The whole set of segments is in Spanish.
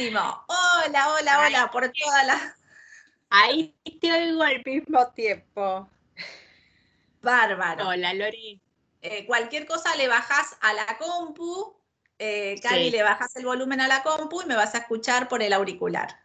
Hola, hola, hola, por toda la. Ahí te oigo al mismo tiempo. Bárbaro. Hola, Lori. Eh, cualquier cosa le bajas a la compu, eh, Cari, le bajas el volumen a la compu y me vas a escuchar por el auricular.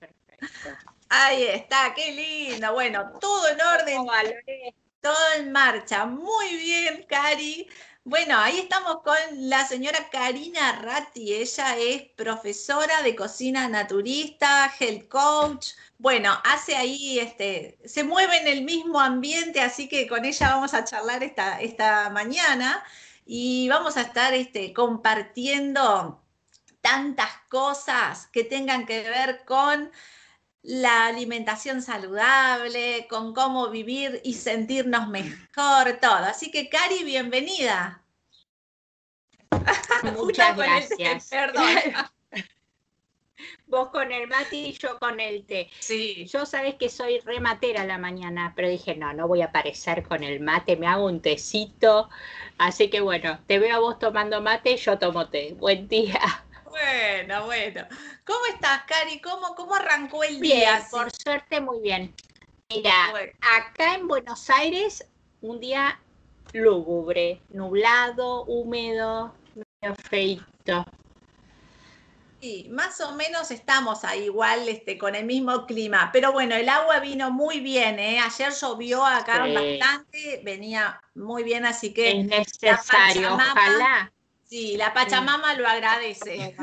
Perfecto. Ahí está, qué lindo. Bueno, todo en orden. Todo en marcha. Muy bien, Cari. Bueno, ahí estamos con la señora Karina Ratti. Ella es profesora de cocina naturista, health coach. Bueno, hace ahí, este, se mueve en el mismo ambiente, así que con ella vamos a charlar esta, esta mañana y vamos a estar este, compartiendo tantas cosas que tengan que ver con la alimentación saludable, con cómo vivir y sentirnos mejor, todo. Así que, Cari, bienvenida. Muchas gracias. perdón. Vos con el mate y yo con el té. Sí. Yo sabes que soy rematera la mañana, pero dije, no, no voy a aparecer con el mate, me hago un tecito. Así que bueno, te veo a vos tomando mate, yo tomo té. Buen día. Bueno, bueno. ¿Cómo estás, Cari? ¿Cómo, cómo arrancó el día? por suerte muy bien. Mira, acá en Buenos Aires, un día lúgubre, nublado, húmedo, medio feito. Sí, más o menos estamos ahí igual este, con el mismo clima, pero bueno, el agua vino muy bien, ¿eh? ayer llovió acá bastante, venía muy bien, así que... Es necesario, ojalá. Sí, la Pachamama lo agradece.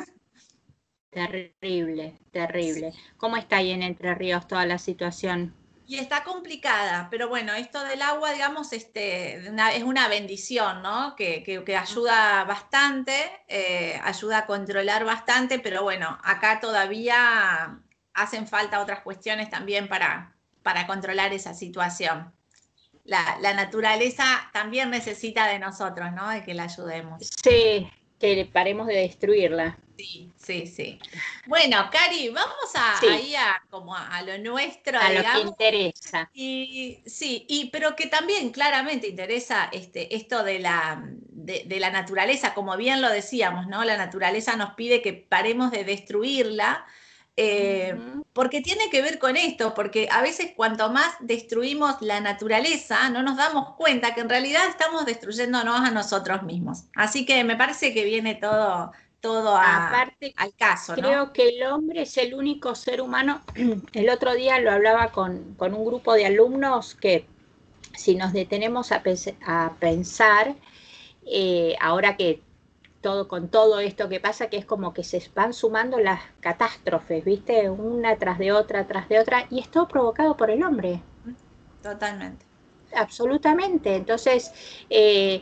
Terrible, terrible. ¿Cómo está ahí en Entre Ríos toda la situación? Y está complicada, pero bueno, esto del agua, digamos, este, es una bendición, ¿no? Que, ayuda bastante, eh, ayuda a controlar bastante, pero bueno, acá todavía hacen falta otras cuestiones también para, para controlar esa situación. La, la, naturaleza también necesita de nosotros, ¿no? De que la ayudemos. Sí, que paremos de destruirla. Sí, sí, sí. Bueno, Cari, vamos a, ahí a, como a, lo nuestro, a lo que interesa. Y sí, y pero que también claramente interesa este, esto de la, de, la naturaleza, como bien lo decíamos, ¿no? La naturaleza nos pide que paremos de destruirla. Eh, porque tiene que ver con esto, porque a veces cuanto más destruimos la naturaleza, no nos damos cuenta que en realidad estamos destruyéndonos a nosotros mismos. Así que me parece que viene todo, todo Aparte, al caso. Creo que el hombre es el único ser humano. El otro día lo hablaba con, un grupo de alumnos que si nos detenemos a, pensar, eh, ahora que todo con todo esto que pasa, que es como que se van sumando las catástrofes, ¿viste? Una tras de otra, tras de otra, y es todo provocado por el hombre. Totalmente. Absolutamente. Entonces, eh,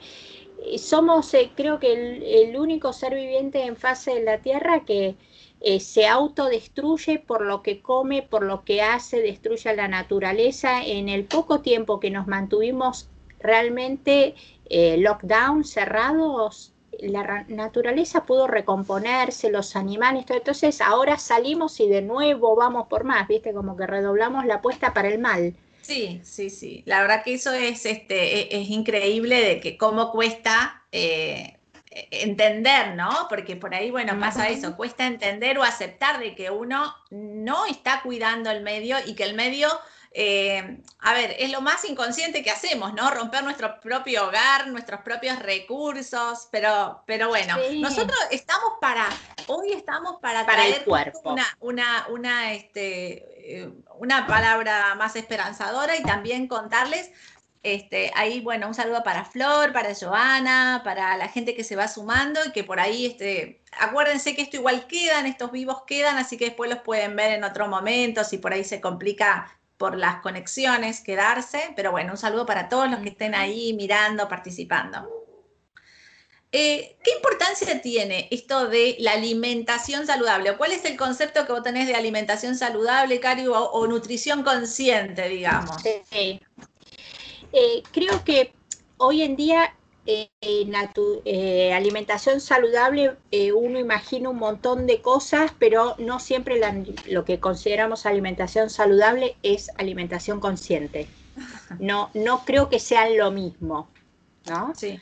somos, eh, creo que el, único ser viviente en fase de la Tierra que eh, se autodestruye por lo que come, por lo que hace, destruye a la naturaleza. En el poco tiempo que nos mantuvimos realmente eh, lockdown, cerrados, la naturaleza pudo recomponerse, los animales, todo. entonces ahora salimos y de nuevo vamos por más, viste, como que redoblamos la apuesta para el mal. Sí, sí, sí. La verdad que eso es, este, e, es, increíble de que cómo cuesta eh, entender, ¿no? Porque por ahí, bueno, pasa eso, cuesta entender o aceptar de que uno no está cuidando el medio y que el medio eh, a ver, es lo más inconsciente que hacemos, ¿no? Romper nuestro propio hogar, nuestros propios recursos, pero, pero bueno, nosotros estamos para, hoy estamos para, traer Una, una, una, este, eh, una palabra más esperanzadora y también contarles este, ahí, bueno, un saludo para Flor, para Joana, para la gente que se va sumando y que por ahí, este, acuérdense que esto igual quedan, estos vivos quedan, así que después los pueden ver en otro momento, si por ahí se complica por las conexiones quedarse, pero bueno, un saludo para todos los que estén ahí mirando, participando. Eh, ¿Qué importancia tiene esto de la alimentación saludable? ¿Cuál es el concepto que vos tenés de alimentación saludable, Cari, o, nutrición consciente, digamos? Eh, creo que hoy en día eh, eh, alimentación saludable, eh, uno imagina un montón de cosas, pero no siempre lo que consideramos alimentación saludable es alimentación consciente. No, no creo que sean lo mismo, ¿no? Sí.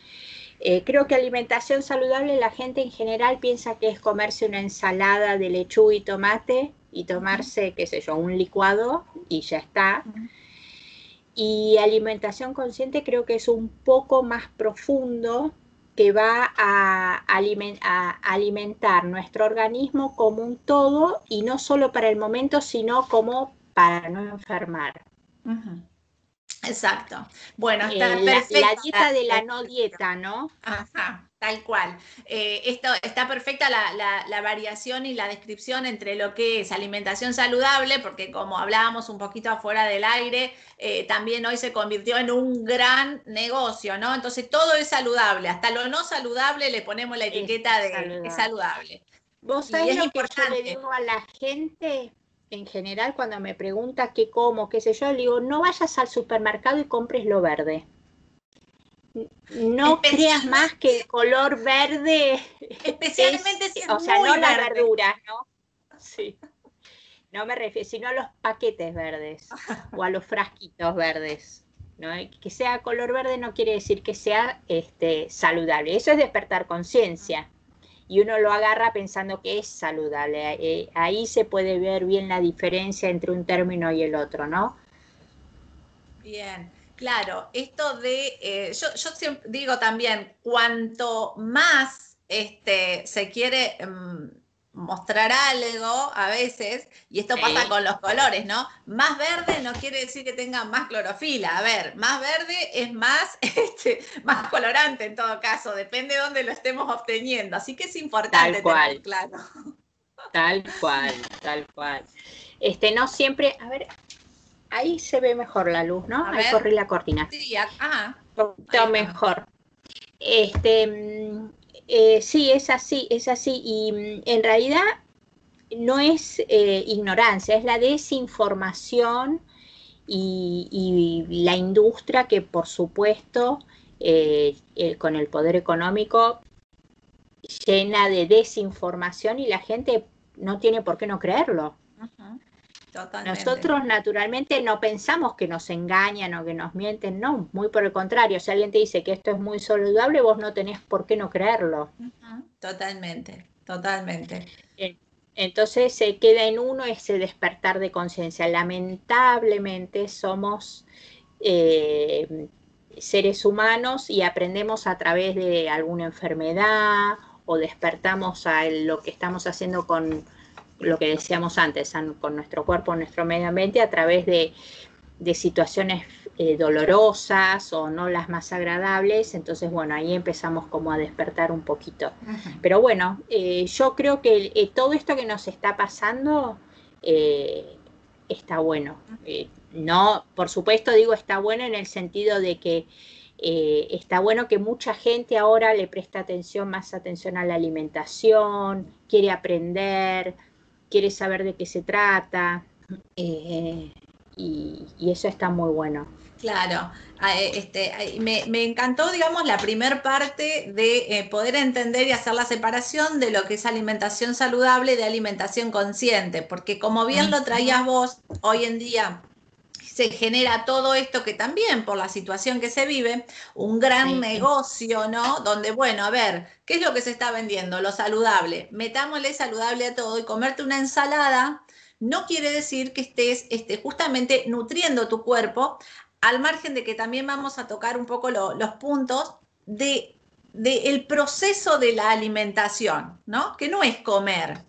Eh, creo que alimentación saludable la gente en general piensa que es comerse una ensalada de lechuga y tomate y tomarse, qué sé yo, un licuado y ya está. Y alimentación consciente creo que es un poco más profundo que va a, alimentar nuestro organismo como un todo y no solo para el momento, sino como para no enfermar. Exacto. Bueno, está eh, la, dieta de la no dieta, ¿no? Ajá, tal cual. Eh, esto está perfecta la, variación y la descripción entre lo que es alimentación saludable, porque como hablábamos un poquito afuera del aire, eh, también hoy se convirtió en un gran negocio, ¿no? Entonces todo es saludable, hasta lo no saludable le ponemos la etiqueta de saludable. Vos sabés lo que yo le digo a la gente en general cuando me pregunta qué como, qué sé yo, le digo, no vayas al supermercado y compres lo verde. No creas más que el color verde. Especialmente si O sea, no las verduras, ¿no? Sí. No me refiero, sino a los paquetes verdes o a los frasquitos verdes. ¿no? Que sea color verde no quiere decir que sea este, saludable. Eso es despertar conciencia y uno lo agarra pensando que es saludable. Eh, ahí se puede ver bien la diferencia entre un término y el otro, ¿no? Bien, claro, esto de, eh, yo, yo siempre digo también, cuanto más este, se quiere... Em, mostrar algo a veces, y esto pasa con los colores, ¿no? Más verde no quiere decir que tenga más clorofila. A ver, más verde es más, este, más colorante en todo caso, depende de dónde lo estemos obteniendo. Así que es importante tal cual. claro. Tal cual, tal cual. Este, no siempre, a ver, ahí se ve mejor la luz, ¿no? ahí corrí la cortina. Sí, ah, mejor. Este, mm, eh, sí, es así, es así. Y mm, en realidad no es eh, ignorancia, es la desinformación y, la industria que por supuesto eh, con el poder económico llena de desinformación y la gente no tiene por qué no creerlo. Nosotros naturalmente no pensamos que nos engañan o que nos mienten, no, muy por el contrario, si alguien te dice que esto es muy saludable, vos no tenés por qué no creerlo. Totalmente, totalmente. Entonces se queda en uno ese despertar de conciencia. Lamentablemente somos eh, seres humanos y aprendemos a través de alguna enfermedad o despertamos a lo que estamos haciendo con lo que decíamos antes, con nuestro cuerpo, nuestro medio ambiente, a través de, situaciones eh, dolorosas o no las más agradables. Entonces, bueno, ahí empezamos como a despertar un poquito. Pero bueno, eh, yo creo que eh, todo esto que nos está pasando está bueno. no, por supuesto digo está bueno en el sentido de que está bueno que mucha gente ahora le presta atención, más atención a la alimentación, quiere aprender, quiere saber de qué se trata, eh, y, eso está muy bueno. Claro, eh, este, me, encantó, digamos, la primer parte de eh, poder entender y hacer la separación de lo que es alimentación saludable de alimentación consciente, porque como bien lo traías vos, hoy en día se genera todo esto que también por la situación que se vive, un gran negocio, ¿no? Donde, bueno, a ver, ¿qué es lo que se está vendiendo? Lo saludable. Metámosle saludable a todo y comerte una ensalada no quiere decir que estés este, justamente nutriendo tu cuerpo, al margen de que también vamos a tocar un poco los puntos de, de el proceso de la alimentación, ¿no? Que no es comer,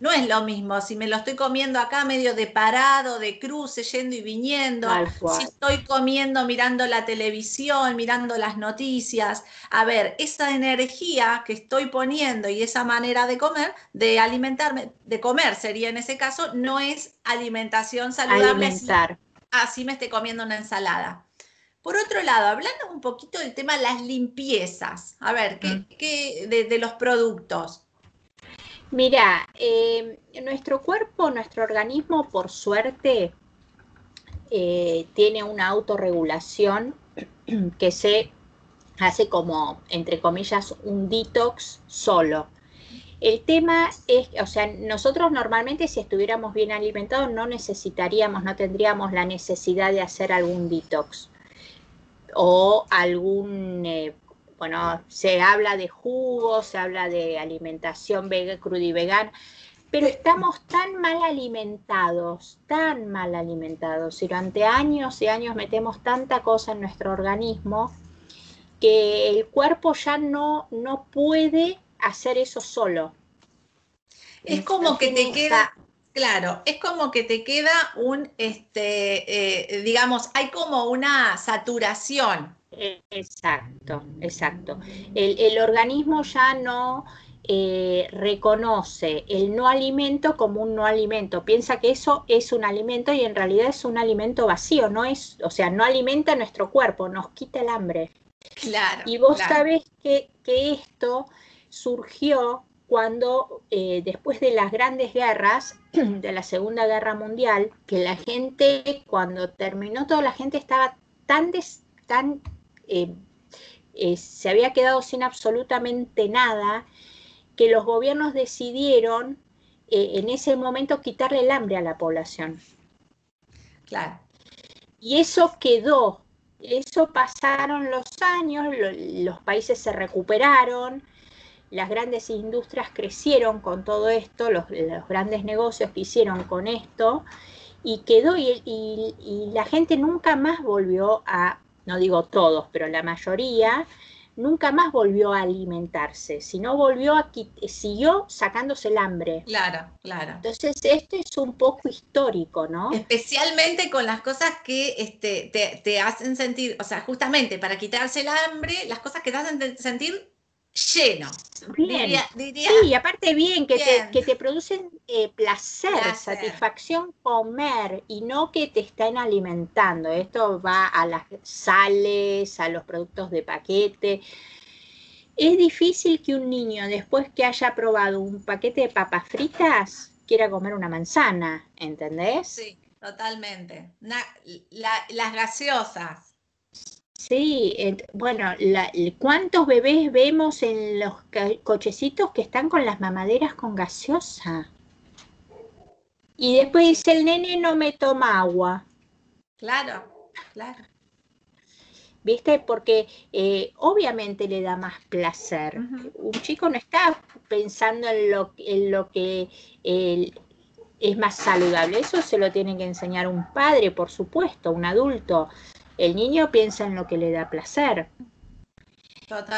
no es lo mismo si me lo estoy comiendo acá medio de parado, de cruce, yendo y viniendo, si estoy comiendo mirando la televisión, mirando las noticias. A ver, esa energía que estoy poniendo y esa manera de comer, de alimentarme, de comer sería en ese caso, no es alimentación saludable. Alimentar. Así, me esté comiendo una ensalada. Por otro lado, hablando un poquito del tema de las limpiezas, a ver, ¿qué, mm. de los productos. Mira, em, nuestro cuerpo, nuestro organismo, por suerte, eh, tiene una autorregulación que se hace como, entre comillas, un detox solo. El tema es, o sea, nosotros normalmente si estuviéramos bien alimentados no necesitaríamos, no tendríamos la necesidad de hacer algún detox o algún, eh, bueno, se habla de jugos, se habla de alimentación cruda y vegana, pero estamos tan mal alimentados, tan mal alimentados, y durante años y años metemos tanta cosa en nuestro organismo que el cuerpo ya no, no puede hacer eso solo. Es como que te queda, claro, es como que te queda un, este, eh, digamos, hay como una saturación. Exacto, exacto. El, organismo ya no eh, reconoce el no alimento como un no alimento. Piensa que eso es un alimento y en realidad es un alimento vacío, no es, o sea, no alimenta nuestro cuerpo, nos quita el hambre. Claro. Y vos sabés que, que, esto surgió cuando eh, después de las grandes guerras, de la Segunda Guerra Mundial, que la gente, cuando terminó toda la gente estaba tan, tan eh, eh, se había quedado sin absolutamente nada, que los gobiernos decidieron en ese momento quitarle el hambre a la población. Claro. Y eso quedó, eso pasaron los años, los países se recuperaron, las grandes industrias crecieron con todo esto, los, grandes negocios que hicieron con esto, y quedó, y, la gente nunca más volvió a, no digo todos, pero la mayoría, nunca más volvió a alimentarse, sino volvió a siguió sacándose el hambre. Claro, claro. Entonces, esto es un poco histórico, ¿no? Especialmente con las cosas que este, te, te, hacen sentir, o sea, justamente para quitarse el hambre, las cosas que te hacen sentir lleno. Bien. sí, y aparte bien, que, Te, que te producen eh, placer, satisfacción comer y no que te estén alimentando. Esto va a las sales, a los productos de paquete. Es difícil que un niño, después que haya probado un paquete de papas fritas, quiera comer una manzana, ¿entendés? Sí, totalmente. las gaseosas Sí, bueno, ¿cuántos bebés vemos en los cochecitos que están con las mamaderas con gaseosa? Y después dice, el nene no me toma agua. Claro, claro. ¿Viste? Porque eh, obviamente le da más placer. Un chico no está pensando en lo, en lo que es más saludable. Eso se lo tiene que enseñar un padre, por supuesto, un adulto. El niño piensa en lo que le da placer.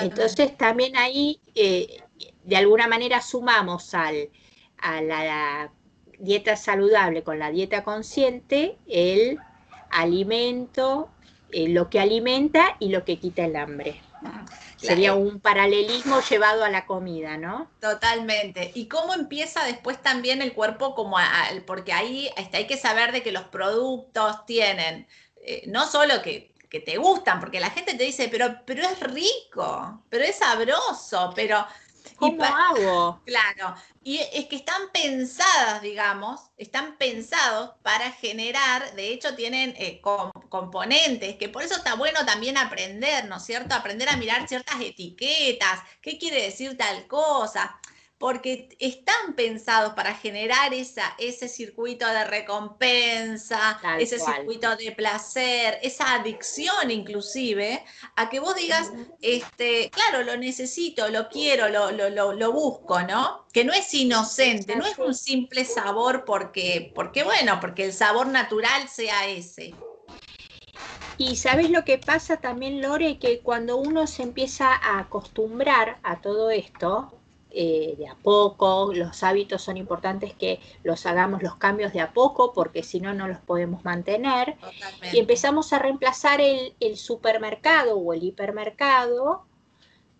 Entonces también ahí, eh, de alguna manera, sumamos al, a la, dieta saludable con la dieta consciente el alimento, eh, lo que alimenta y lo que quita el hambre. Sería un paralelismo llevado a la comida, ¿no? Totalmente. ¿Y cómo empieza después también el cuerpo como porque ahí este, hay que saber de que los productos tienen eh, no solo que, te gustan, porque la gente te dice, pero, pero es rico, pero es sabroso, pero... ¿Cómo hago? Claro, y es que están pensadas, digamos, están pensados para generar, de hecho tienen eh, componentes, que por eso está bueno también aprender, ¿no es cierto? Aprender a mirar ciertas etiquetas, qué quiere decir tal cosa porque están pensados para generar esa, ese circuito de recompensa, ese circuito de placer, esa adicción inclusive, a que vos digas, este, claro, lo necesito, lo quiero, lo, lo, lo, busco, ¿no? Que no es inocente, no es un simple sabor porque, porque, bueno, porque el sabor natural sea ese. Y sabes lo que pasa también, Lore, que cuando uno se empieza a acostumbrar a todo esto, eh, de a poco, los hábitos son importantes que los hagamos los cambios de a poco porque si no, no los podemos mantener. Y empezamos a reemplazar el, supermercado o el hipermercado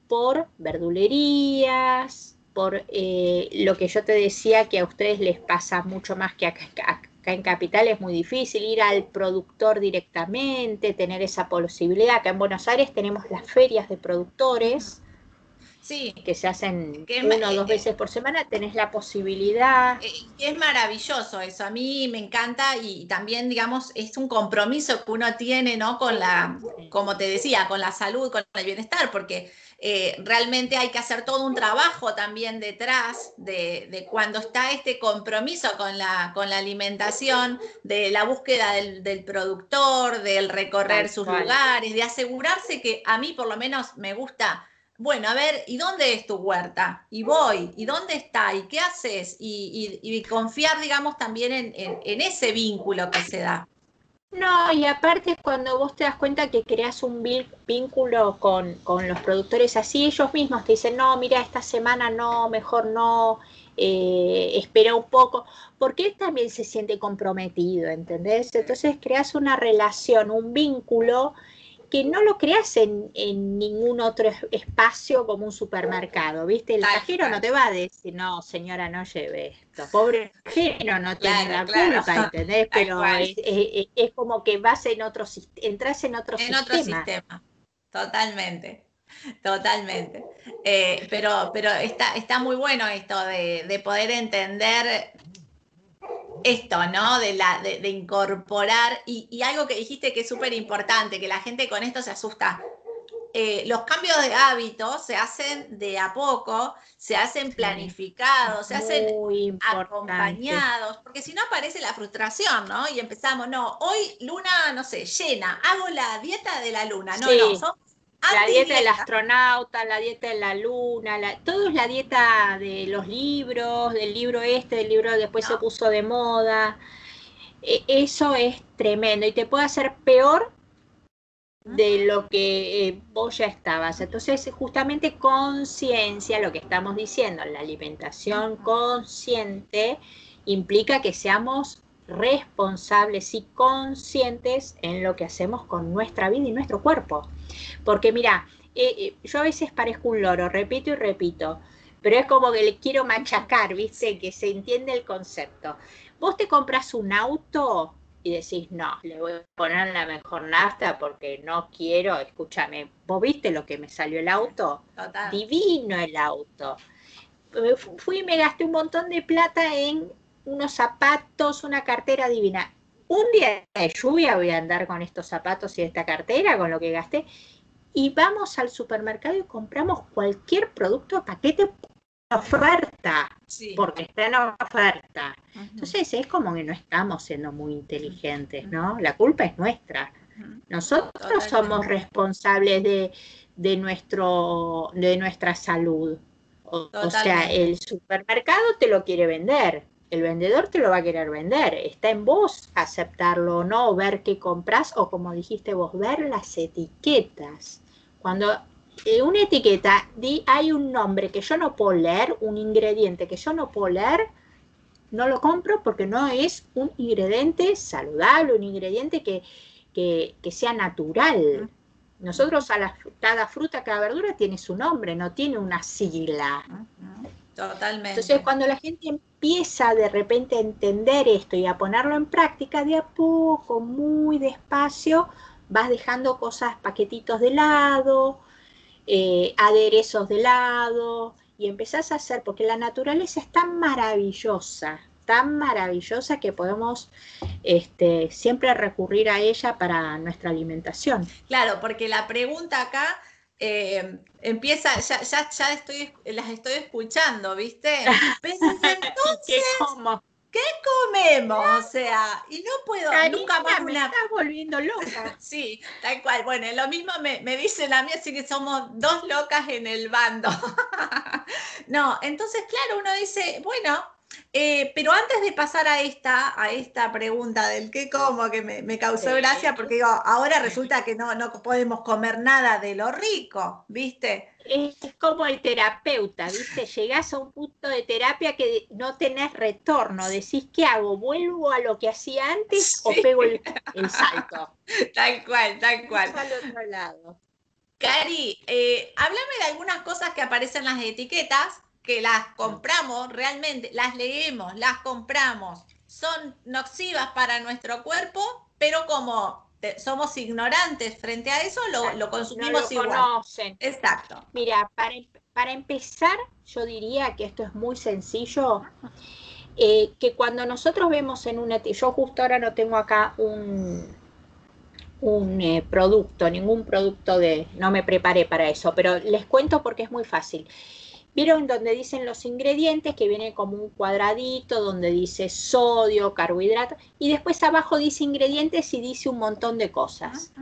por verdulerías, por eh, lo que yo te decía que a ustedes les pasa mucho más que acá, acá en Capital es muy difícil ir al productor directamente, tener esa posibilidad. Acá en Buenos Aires tenemos las ferias de productores Sí. Que se hacen una o dos eh, veces por semana, tenés la posibilidad. Eh, es maravilloso eso, a mí me encanta y también, digamos, es un compromiso que uno tiene, ¿no? Con la, como te decía, con la salud, con el bienestar, porque eh, realmente hay que hacer todo un trabajo también detrás de, cuando está este compromiso con la, con la alimentación, de la búsqueda del, productor, del recorrer sus lugares, de asegurarse que a mí por lo menos me gusta bueno, a ver, ¿y dónde es tu huerta? Y voy, ¿y dónde está? ¿Y qué haces? Y, confiar, digamos, también en, ese vínculo que se da. No, y aparte cuando vos te das cuenta que creas un vínculo con, con, los productores así, ellos mismos te dicen, no, mira, esta semana no, mejor no, eh, espera un poco, porque él también se siente comprometido, ¿entendés? Entonces creas una relación, un vínculo que no lo creas en, ningún otro espacio como un supermercado, ¿viste? El cajero no te va a decir, no, señora, no lleve esto. Pobre cajero no tiene la culpa, ¿entendés? Pero es, como que vas en otro entras en otro sistema. En otro sistema, totalmente. Totalmente. Eh, pero pero está, está muy bueno esto de, de poder entender esto, ¿no? De, la, de, incorporar, y, algo que dijiste que es súper importante, que la gente con esto se asusta. Eh, los cambios de hábitos se hacen de a poco, se hacen planificados, se hacen acompañados, porque si no aparece la frustración, ¿no? Y empezamos, no, hoy luna, no sé, llena, hago la dieta de la luna, no, no, son la dieta del astronauta, la dieta de la luna, todo es la dieta de los libros, del libro este, del libro después se puso de moda. E, eso es tremendo y te puede hacer peor de lo que eh, vos ya estabas. Entonces, justamente conciencia, lo que estamos diciendo, la alimentación consciente implica que seamos responsables y conscientes en lo que hacemos con nuestra vida y nuestro cuerpo. Porque mira, eh, eh, yo a veces parezco un loro, repito y repito, pero es como que le quiero machacar, ¿viste? Que se entiende el concepto. Vos te compras un auto y decís, no, le voy a poner la mejor nafta porque no quiero, escúchame, ¿vos viste lo que me salió el auto? Divino el auto. Fui y me gasté un montón de plata en unos zapatos, una cartera divina. Un día de lluvia voy a andar con estos zapatos y esta cartera, con lo que gasté, y vamos al supermercado y compramos cualquier producto a paquete oferta, porque está en oferta. Entonces es como que no estamos siendo muy inteligentes, ¿no? La culpa es nuestra. Nosotros somos responsables de, de, nuestro, de nuestra salud. o sea, el supermercado te lo quiere vender, el vendedor te lo va a querer vender. Está en vos aceptarlo o no, ver qué compras o como dijiste vos, ver las etiquetas. Cuando en una etiqueta di, hay un nombre que yo no puedo leer, un ingrediente que yo no puedo leer, no lo compro porque no es un ingrediente saludable, un ingrediente que, que, sea natural. Nosotros a la, cada fruta, cada verdura tiene su nombre, no tiene una sigla. Totalmente. Entonces, cuando la gente empieza de repente a entender esto y a ponerlo en práctica, de a poco, muy despacio, vas dejando cosas, paquetitos de lado, eh, aderezos de lado, y empezás a hacer, porque la naturaleza es tan maravillosa, tan maravillosa que podemos este, siempre recurrir a ella para nuestra alimentación. Claro, porque la pregunta acá eh, empieza, ya, ya, ya estoy, las estoy escuchando, ¿viste? Entonces, ¿qué, comemos? O sea, y no puedo nunca más me una... estás volviendo loca. sí, tal cual. Bueno, lo mismo me, me dicen a mí, así que somos dos locas en el bando. no, entonces, claro, uno dice, bueno, eh, pero antes de pasar a esta, a esta pregunta del qué como, que me, causó gracia, porque digo, ahora resulta que no, no podemos comer nada de lo rico, ¿viste? Es como el terapeuta, ¿viste? Llegás a un punto de terapia que no tenés retorno, decís, ¿qué hago? ¿Vuelvo a lo que hacía antes o pego el, salto? Tal cual, tal cual. Al otro lado. Cari, eh, háblame de algunas cosas que aparecen en las etiquetas que las compramos realmente, las leemos, las compramos, son nocivas para nuestro cuerpo, pero como somos ignorantes frente a eso, lo, consumimos igual. Conocen. Exacto. Mira, para, para, empezar, yo diría que esto es muy sencillo. Eh, que cuando nosotros vemos en una, yo justo ahora no tengo acá un, un eh, producto, ningún producto de, no me preparé para eso, pero les cuento porque es muy fácil. ¿Vieron donde dicen los ingredientes que viene como un cuadradito donde dice sodio, carbohidrato y después abajo dice ingredientes y dice un montón de cosas?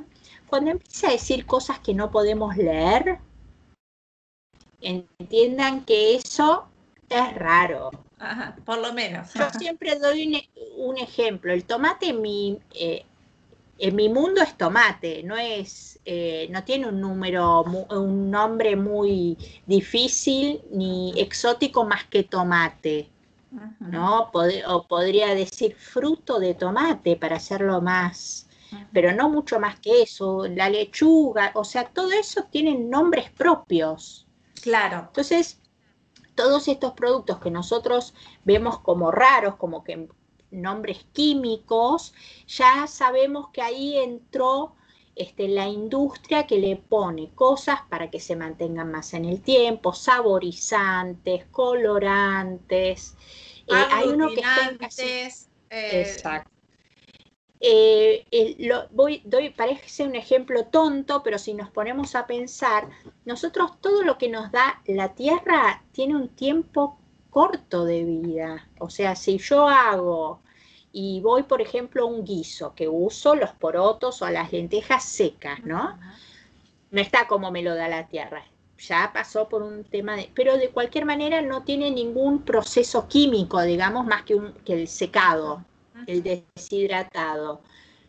Cuando empieza a decir cosas que no podemos leer, entiendan que eso es raro. Ajá, por lo menos. Yo siempre doy un, ejemplo. El tomate mi, eh, en mi mundo es tomate, no es, eh, no tiene un número, un nombre muy difícil ni exótico más que tomate, ¿no? o podría decir fruto de tomate para hacerlo más, pero no mucho más que eso. La lechuga, o sea, todo eso tienen nombres propios. Claro. Entonces, todos estos productos que nosotros vemos como raros, como que nombres químicos, ya sabemos que ahí entró este, la industria que le pone cosas para que se mantengan más en el tiempo, saborizantes, colorantes. Eh, hay uno que está eh, Exacto. Eh, lo, voy, doy, parece un ejemplo tonto, pero si nos ponemos a pensar, nosotros todo lo que nos da la Tierra tiene un tiempo corto de vida. O sea, si yo hago y voy, por ejemplo, a un guiso que uso los porotos o las lentejas secas, ¿no? No está como me lo da la tierra. Ya pasó por un tema de... Pero de cualquier manera no tiene ningún proceso químico, digamos, más que, un, que el secado, el deshidratado.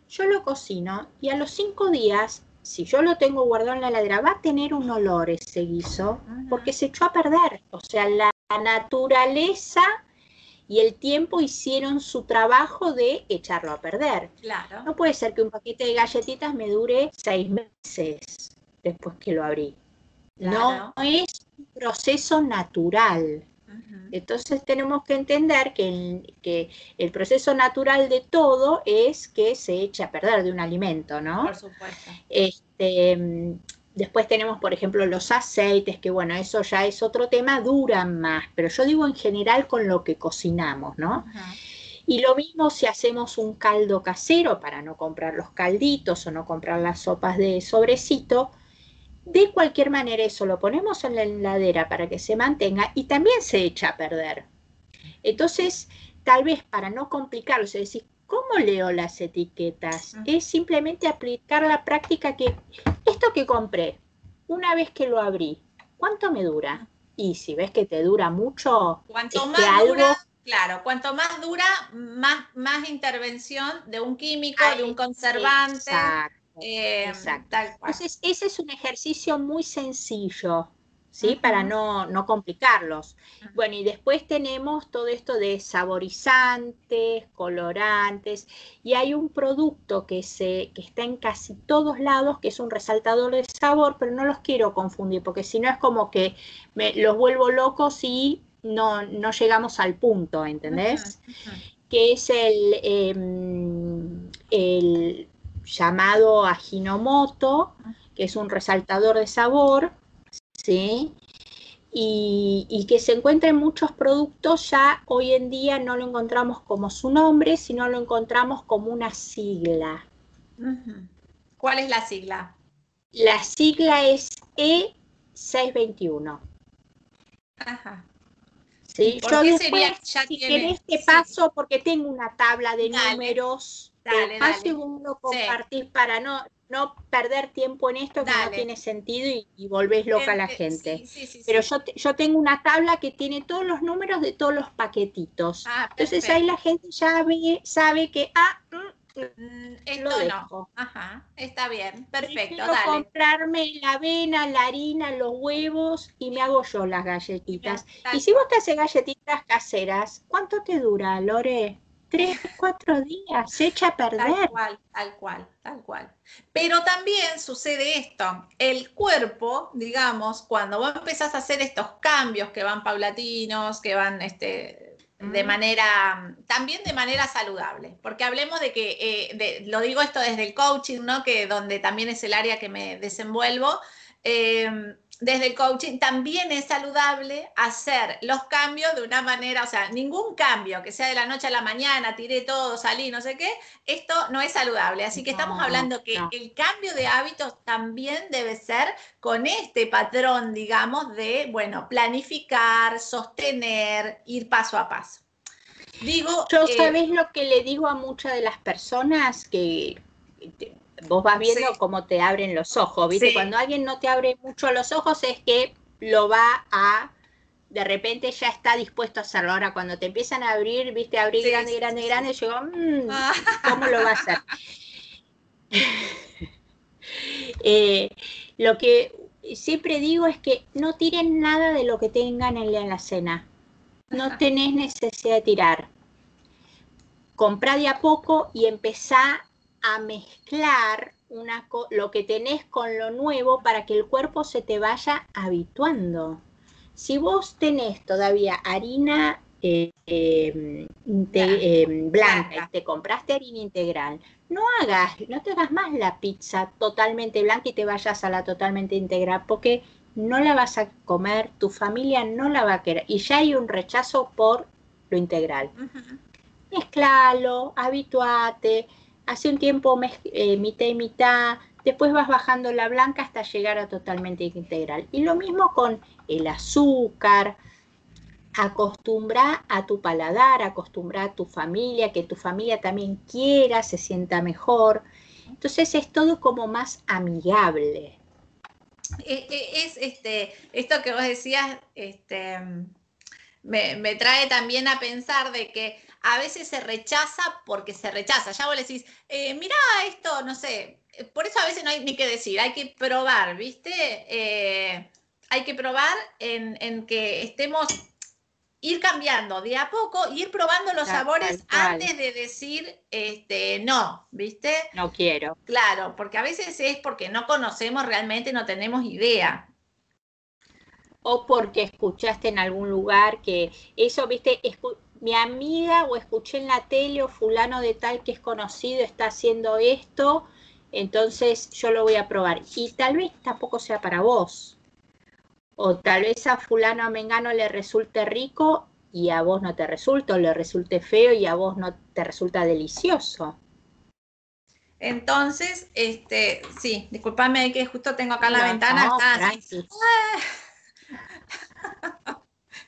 Yo lo cocino y a los cinco días, si yo lo tengo guardado en la heladera, va a tener un olor ese guiso porque se echó a perder. O sea, la naturaleza y el tiempo hicieron su trabajo de echarlo a perder. Claro. No puede ser que un paquete de galletitas me dure seis meses después que lo abrí. No es un proceso natural. Entonces tenemos que entender que el, que el proceso natural de todo es que se echa a perder de un alimento, ¿no? Por supuesto. Este, Después tenemos, por ejemplo, los aceites, que bueno, eso ya es otro tema, duran más, pero yo digo en general con lo que cocinamos, ¿no? Y lo mismo si hacemos un caldo casero para no comprar los calditos o no comprar las sopas de sobrecito, de cualquier manera eso lo ponemos en la heladera para que se mantenga y también se echa a perder. Entonces, tal vez para no complicarlo, es decir, ¿Cómo leo las etiquetas? Es simplemente aplicar la práctica que esto que compré, una vez que lo abrí, ¿cuánto me dura? Y si ves que te dura mucho, cuanto más dura, claro, cuanto más dura, más, más intervención de un químico, de un conservante. Eh, exacto, Entonces, ese es un ejercicio muy sencillo. ¿Sí? Para no, no, complicarlos. Bueno, y después tenemos todo esto de saborizantes, colorantes, y hay un producto que, se, que está en casi todos lados, que es un resaltador de sabor, pero no los quiero confundir, porque si no es como que me, los vuelvo locos y no, no llegamos al punto, ¿entendés? Que es el, em, el llamado Ajinomoto, que es un resaltador de sabor, ¿sí? Y, que se encuentra en muchos productos, ya hoy en día no lo encontramos como su nombre, sino lo encontramos como una sigla. ¿Cuál es la sigla? La sigla es E621. Ajá. ¿Sí? Yo después, si querés te paso porque tengo una tabla de números. Dale, dale. uno compartir para no no perder tiempo en esto que no tiene sentido y, volvés loca a la gente. Pero yo, yo tengo una tabla que tiene todos los números de todos los paquetitos. Ah, Entonces ahí la gente ya ve, sabe que, ah, mm, mm, esto no. Ajá, está bien, perfecto. Quiero comprarme la avena, la harina, los huevos y me hago yo las galletitas. Y si vos te haces galletitas caseras, ¿cuánto te dura, Lore? Tres, cuatro días, se echa a perder. Tal cual, tal cual, tal cual. Pero también sucede esto, el cuerpo, digamos, cuando vos empezás a hacer estos cambios que van paulatinos, que van este, de manera, también de manera saludable, porque hablemos de que, eh, lo digo esto desde el coaching, ¿no? Que donde también es el área que me desenvuelvo. Eh, desde el coaching también es saludable hacer los cambios de una manera, o sea, ningún cambio que sea de la noche a la mañana, tiré todo, salí, no sé qué, esto no es saludable. Así que estamos hablando que el cambio de hábitos también debe ser con este patrón, digamos, de, bueno, planificar, sostener, ir paso a paso. Digo, yo eh, sabés lo que le digo a muchas de las personas que vos vas viendo cómo te abren los ojos, ¿viste? Cuando alguien no te abre mucho los ojos es que lo va a, de repente ya está dispuesto a hacerlo. Ahora, cuando te empiezan a abrir, viste, abrir grande, grande, grande, yo digo, mm, ah. ¿cómo lo va a hacer? Eh, lo que siempre digo es que no tiren nada de lo que tengan en la cena. No tenés necesidad de tirar. Comprá de a poco y empezá a mezclar una lo que tenés con lo nuevo para que el cuerpo se te vaya habituando. Si vos tenés todavía harina eh, em, em, blanca y te compraste harina integral, no hagas, no te hagas más la pizza totalmente blanca y te vayas a la totalmente integral, porque no la vas a comer, tu familia no la va a querer y ya hay un rechazo por lo integral. Mezclalo, habituate, hace un tiempo eh, mitad y mitad, después vas bajando la blanca hasta llegar a totalmente integral. Y lo mismo con el azúcar, acostumbra a tu paladar, acostumbra a tu familia, que tu familia también quiera, se sienta mejor. Entonces es todo como más amigable. E, e, es este, esto que vos decías, este, me, trae también a pensar de que a veces se rechaza porque se rechaza. Ya vos le decís, eh, mira esto, no sé, por eso a veces no hay ni que decir, hay que probar, ¿viste? Eh, hay que probar en, que estemos, ir cambiando de a poco, ir probando los sabores antes de decir, este, no, ¿viste? No quiero. Claro, porque a veces es porque no conocemos realmente, no tenemos idea o porque escuchaste en algún lugar que eso, viste, mi amiga o escuché en la tele o fulano de tal que es conocido está haciendo esto, entonces yo lo voy a probar. Y tal vez tampoco sea para vos. O tal vez a fulano a Mengano le resulte rico y a vos no te resulta, o le resulte feo y a vos no te resulta delicioso. Entonces, este, sí, discúlpame que justo tengo acá la ventana.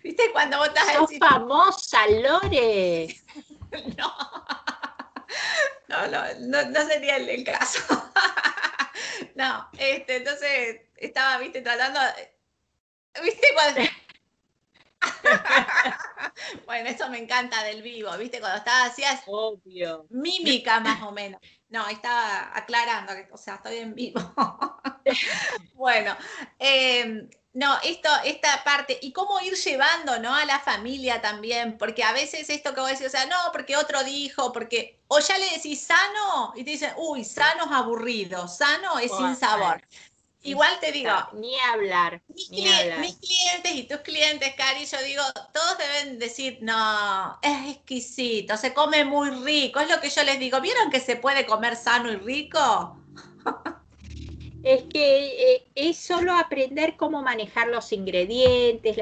¿Viste cuando vos estás ¡Sos famosa, Lore! no. No, no, no, sería el, caso. no, este, entonces estaba, viste, tratando. ¿Viste cuando.? bueno, eso me encanta del vivo, ¿viste? Cuando estaba hacías Obvio. mímica más o menos. No, estaba aclarando, o sea, estoy en vivo. bueno, eh, no, esto, esta parte, y cómo ir llevando, ¿no? A la familia también, porque a veces esto que vos decís, o sea, no, porque otro dijo, porque, o ya le decís sano, y te dicen, uy, sano es aburrido, sano es sin sabor. Igual te digo, ni hablar, mis, mis clientes y tus clientes, Cari, yo digo, todos deben decir, no, es exquisito, se come muy rico, es lo que yo les digo, ¿vieron que se puede comer sano y rico? es que eh, es solo aprender cómo manejar los ingredientes.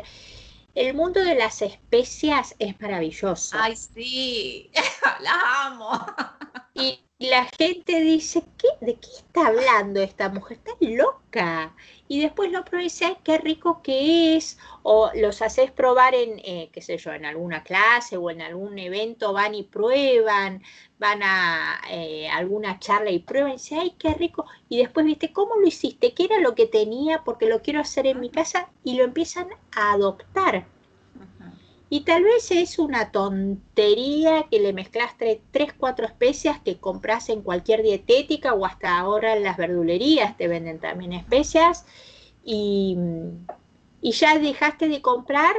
El mundo de las especias es maravilloso. Ay, sí, la amo. Y la gente dice, ¿qué, ¿de qué está hablando esta mujer? Está loca y después lo pruebas y qué rico que es, o los haces probar en, eh, qué sé yo, en alguna clase o en algún evento, van y prueban, van a eh, alguna charla y prueban y dicen, ay, qué rico, y después, viste, ¿cómo lo hiciste? ¿Qué era lo que tenía? Porque lo quiero hacer en mi casa y lo empiezan a adoptar. Y tal vez es una tontería que le mezclaste tres, cuatro especias que compras en cualquier dietética o hasta ahora en las verdulerías te venden también especias. Y, y ya dejaste de comprar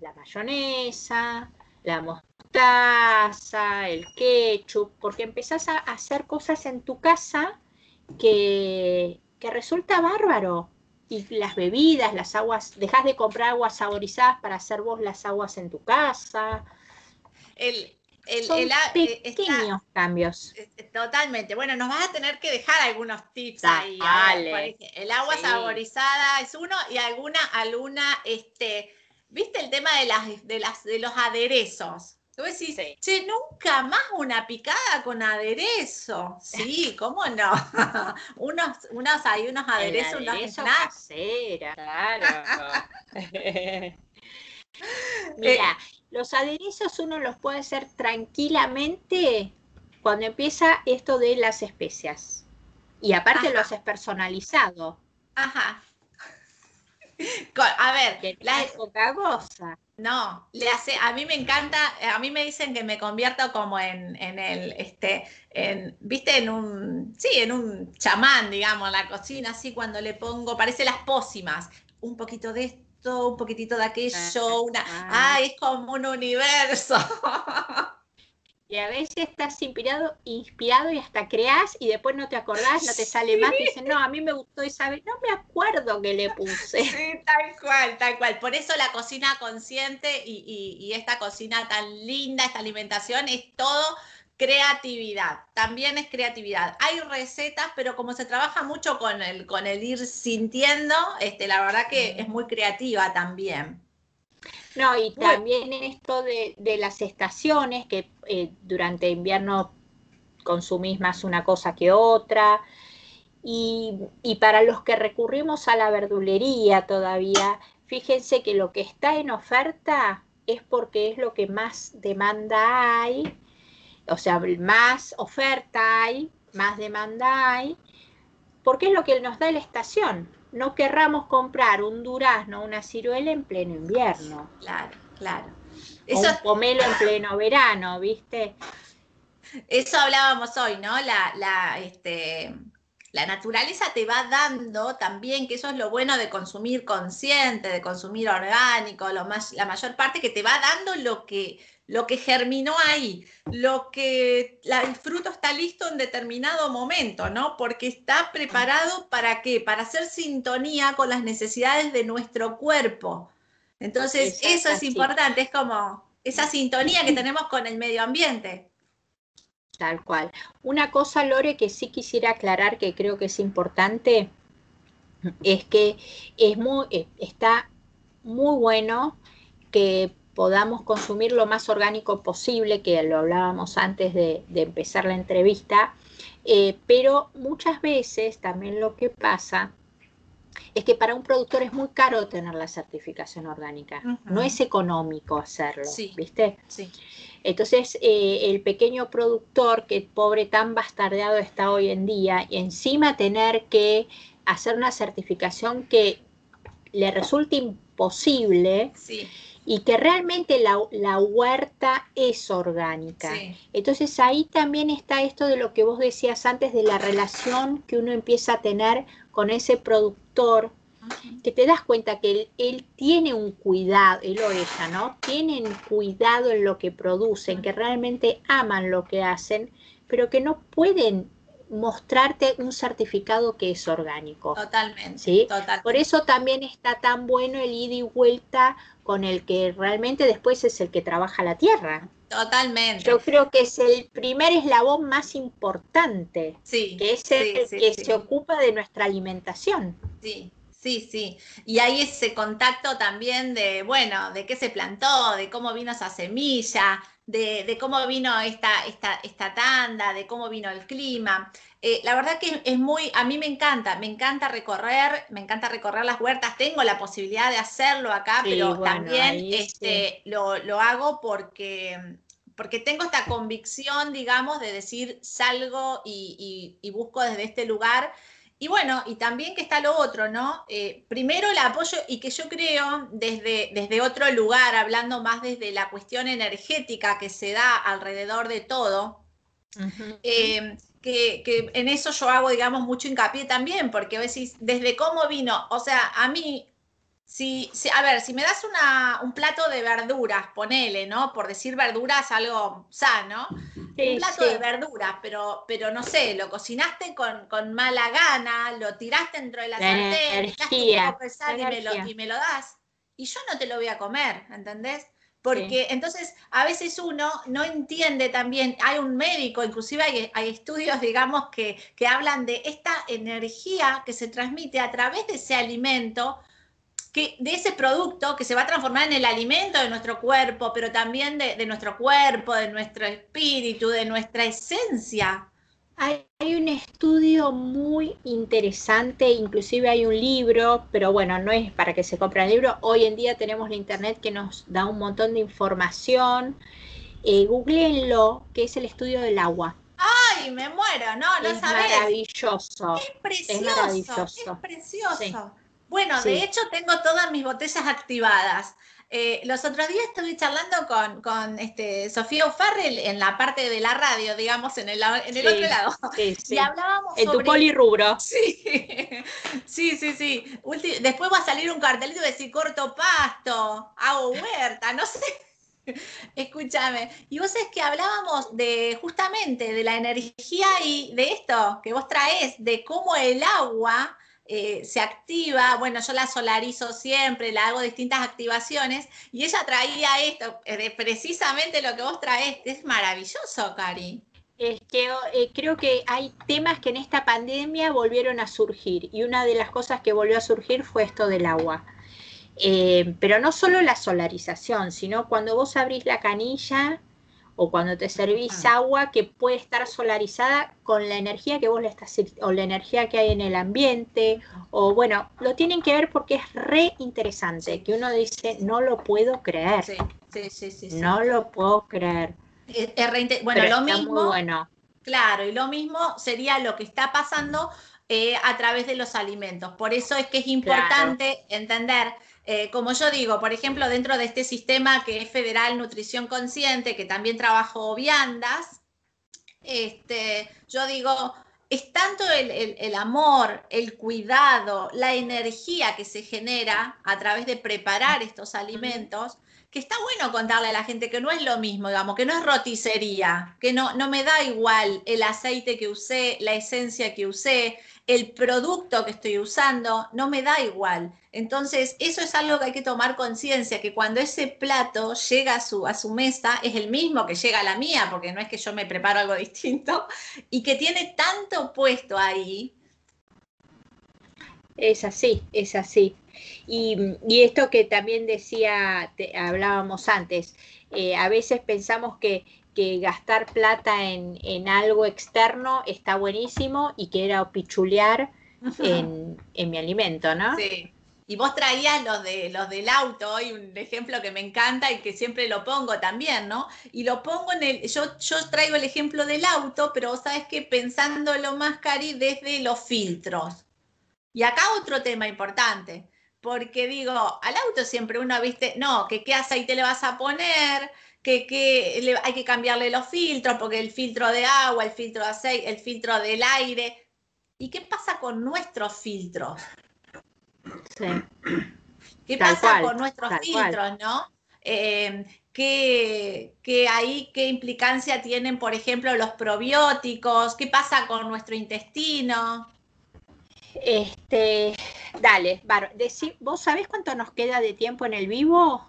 la mayonesa, la mostaza, el ketchup, porque empezás a hacer cosas en tu casa que, que resulta bárbaro y las bebidas, las aguas, dejas de comprar aguas saborizadas para hacer vos las aguas en tu casa. El, el, Son eh, pequeños cambios. Eh, eh, totalmente. Bueno, nos vas a tener que dejar algunos tips ahí. el agua saborizada es uno y alguna, alguna, este, ¿viste el tema de las, de las, de los aderezos? Tú decís, che, nunca más una picada con aderezo. Sí, ¿cómo no? unos, unos, hay unos aderezos, unos snacks. claro. Mira, los aderezos uno los puede hacer tranquilamente cuando empieza esto de las especias. Y aparte lo haces personalizado. Ajá. a ver, la poca cosa. No, le hace, a mí me encanta, a mí me dicen que me convierto como en, en el, este, en, viste, en un, sí, en un chamán, digamos, en la cocina, así cuando le pongo, parece las pócimas, un poquito de esto, un poquitito de aquello, una, ah, es como un universo. Y a veces estás inspirado, inspirado y hasta creas y después no te acordás, no te sale más y dices, no, a mí me gustó vez, no me acuerdo que le puse. Sí, tal cual, tal cual. Por eso la cocina consciente y, y esta cocina tan linda, esta alimentación, es todo creatividad, también es creatividad. Hay recetas, pero como se trabaja mucho con el, con el ir sintiendo, este, la verdad que es muy creativa también. No, y también esto de, las estaciones, que eh, durante invierno consumís más una cosa que otra. Y, para los que recurrimos a la verdulería todavía, fíjense que lo que está en oferta es porque es lo que más demanda hay, o sea, más oferta hay, más demanda hay, porque es lo que nos da la estación no querramos comprar un durazno una ciruela en pleno invierno. Claro, claro. Eso, o un pomelo en pleno verano, ¿viste? Eso hablábamos hoy, ¿no? La, la, este, la naturaleza te va dando también, que eso es lo bueno de consumir consciente, de consumir orgánico, lo más, la mayor parte que te va dando lo que, lo que germinó ahí, lo que el fruto está listo en determinado momento, ¿no? Porque está preparado para qué? Para hacer sintonía con las necesidades de nuestro cuerpo. Entonces, eso es importante, es como esa sintonía que tenemos con el medio ambiente. Tal cual. Una cosa, Lore, que sí quisiera aclarar, que creo que es importante, es que es muy, eh, está muy bueno que podamos consumir lo más orgánico posible, que lo hablábamos antes de, empezar la entrevista, eh, pero muchas veces también lo que pasa es que para un productor es muy caro tener la certificación orgánica, no es económico hacerlo, ¿viste? Sí. Entonces, eh, el pequeño productor, que pobre tan bastardeado está hoy en día, y encima tener que hacer una certificación que le resulte imposible, sí y que realmente la, huerta es orgánica. Entonces ahí también está esto de lo que vos decías antes de la relación que uno empieza a tener con ese productor, que te das cuenta que él, tiene un cuidado, él o ella, ¿no? Tienen cuidado en lo que producen, que realmente aman lo que hacen, pero que no pueden mostrarte un certificado que es orgánico. Totalmente, ¿sí? Por eso también está tan bueno el ida y vuelta con el que realmente después es el que trabaja la tierra. Totalmente. Yo creo que es el primer eslabón más importante, sí, que es el que se ocupa de nuestra alimentación. Sí, Sí, sí. Y hay ese contacto también de, bueno, de qué se plantó, de cómo vino esa semilla, de, cómo vino esta, esta, esta, tanda, de cómo vino el clima. Eh, la verdad que es muy, a mí me encanta, me encanta recorrer, me encanta recorrer las huertas, tengo la posibilidad de hacerlo acá, pero también este, lo, hago porque, porque tengo esta convicción, digamos, de decir, salgo y, y busco desde este lugar y bueno, y también que está lo otro, ¿no? Eh, primero el apoyo y que yo creo desde, desde otro lugar, hablando más desde la cuestión energética que se da alrededor de todo, eh, que, que, en eso yo hago, digamos, mucho hincapié también, porque a veces desde cómo vino, o sea, a mí si, a ver, si me das un plato de verduras, ponele, ¿no? Por decir verduras, algo sano. un plato de verduras, pero, pero no sé, lo cocinaste con, mala gana, lo tiraste dentro de la, sartén, y me, lo, y me lo das. Y yo no te lo voy a comer, ¿entendés? Porque entonces a veces uno no entiende también, hay un médico, inclusive hay, hay estudios, digamos, que, que, hablan de esta energía que se transmite a través de ese alimento que, de ese producto que se va a transformar en el alimento de nuestro cuerpo, pero también de, nuestro cuerpo, de nuestro espíritu, de nuestra esencia. Hay, un estudio muy interesante, inclusive hay un libro, pero bueno, no es para que se compre el libro. Hoy en día tenemos la internet que nos da un montón de información. Eh, googleenlo, que es el estudio del agua. ¡Ay, me muero! No, no es Maravilloso. Es precioso. Es maravilloso. Es precioso. Bueno, de hecho tengo todas mis botellas activadas. Eh, los otros días estuve charlando con, este, Sofía O'Farrell en la parte de la radio, digamos, en el, en el otro lado. Sí, sí. Y hablábamos en tu polirrubro. Sí, sí, sí, sí. Después va a salir un cartelito de decir corto pasto, hago huerta, no sé. Escúchame, y vos es que hablábamos de justamente de la energía y de esto que vos traes, de cómo el agua eh, se activa, bueno, yo la solarizo siempre, la hago distintas activaciones, y ella traía esto, eh, precisamente lo que vos traes, es maravilloso, Cari. Es que eh, creo que hay temas que en esta pandemia volvieron a surgir, y una de las cosas que volvió a surgir fue esto del agua. pero no solo la solarización, sino cuando vos abrís la canilla, o cuando te servís agua que puede estar solarizada con la energía que vos le estás o la energía que hay en el ambiente o bueno, lo tienen que ver porque es re interesante que uno dice, no lo puedo creer. Sí, sí, sí, no lo puedo creer. bueno, lo mismo. bueno. Claro, y lo mismo sería lo que está pasando eh, a través de los alimentos. Por eso es que es importante entender eh, como yo digo, por ejemplo, dentro de este sistema que es Federal Nutrición Consciente, que también trabajo viandas, este, yo digo, es tanto el, amor, el cuidado, la energía que se genera a través de preparar estos alimentos, que está bueno contarle a la gente que no es lo mismo, digamos, que no es roticería, que no, no me da igual el aceite que usé, la esencia que usé, el producto que estoy usando, no me da igual. Entonces, eso es algo que hay que tomar conciencia, que cuando ese plato llega a su, a su mesa, es el mismo que llega a la mía, porque no es que yo me preparo algo distinto, y que tiene tanto puesto ahí. Es así, es así. Y, esto que también decía, hablábamos antes, eh, a veces pensamos que que gastar plata en, algo externo está buenísimo y que era pichulear en, mi alimento, ¿no? Sí. Y vos traías los, de, los del auto, y un ejemplo que me encanta y que siempre lo pongo también, ¿no? Y lo pongo en el, yo, yo traigo el ejemplo del auto, pero vos sabes que pensándolo más, Cari, desde los filtros. Y acá otro tema importante, porque digo, al auto siempre uno, viste, no, que qué aceite le vas a poner, que, hay que cambiarle los filtros, porque el filtro de agua, el filtro de aceite, el filtro del aire. ¿Y qué pasa con nuestros filtros? Sí. ¿Qué pasa con nuestros filtros, no? Eh, ¿qué, ahí, ¿Qué implicancia tienen, por ejemplo, los probióticos? ¿Qué pasa con nuestro intestino? Este, dale, ¿vos sabés cuánto nos queda de tiempo en el vivo?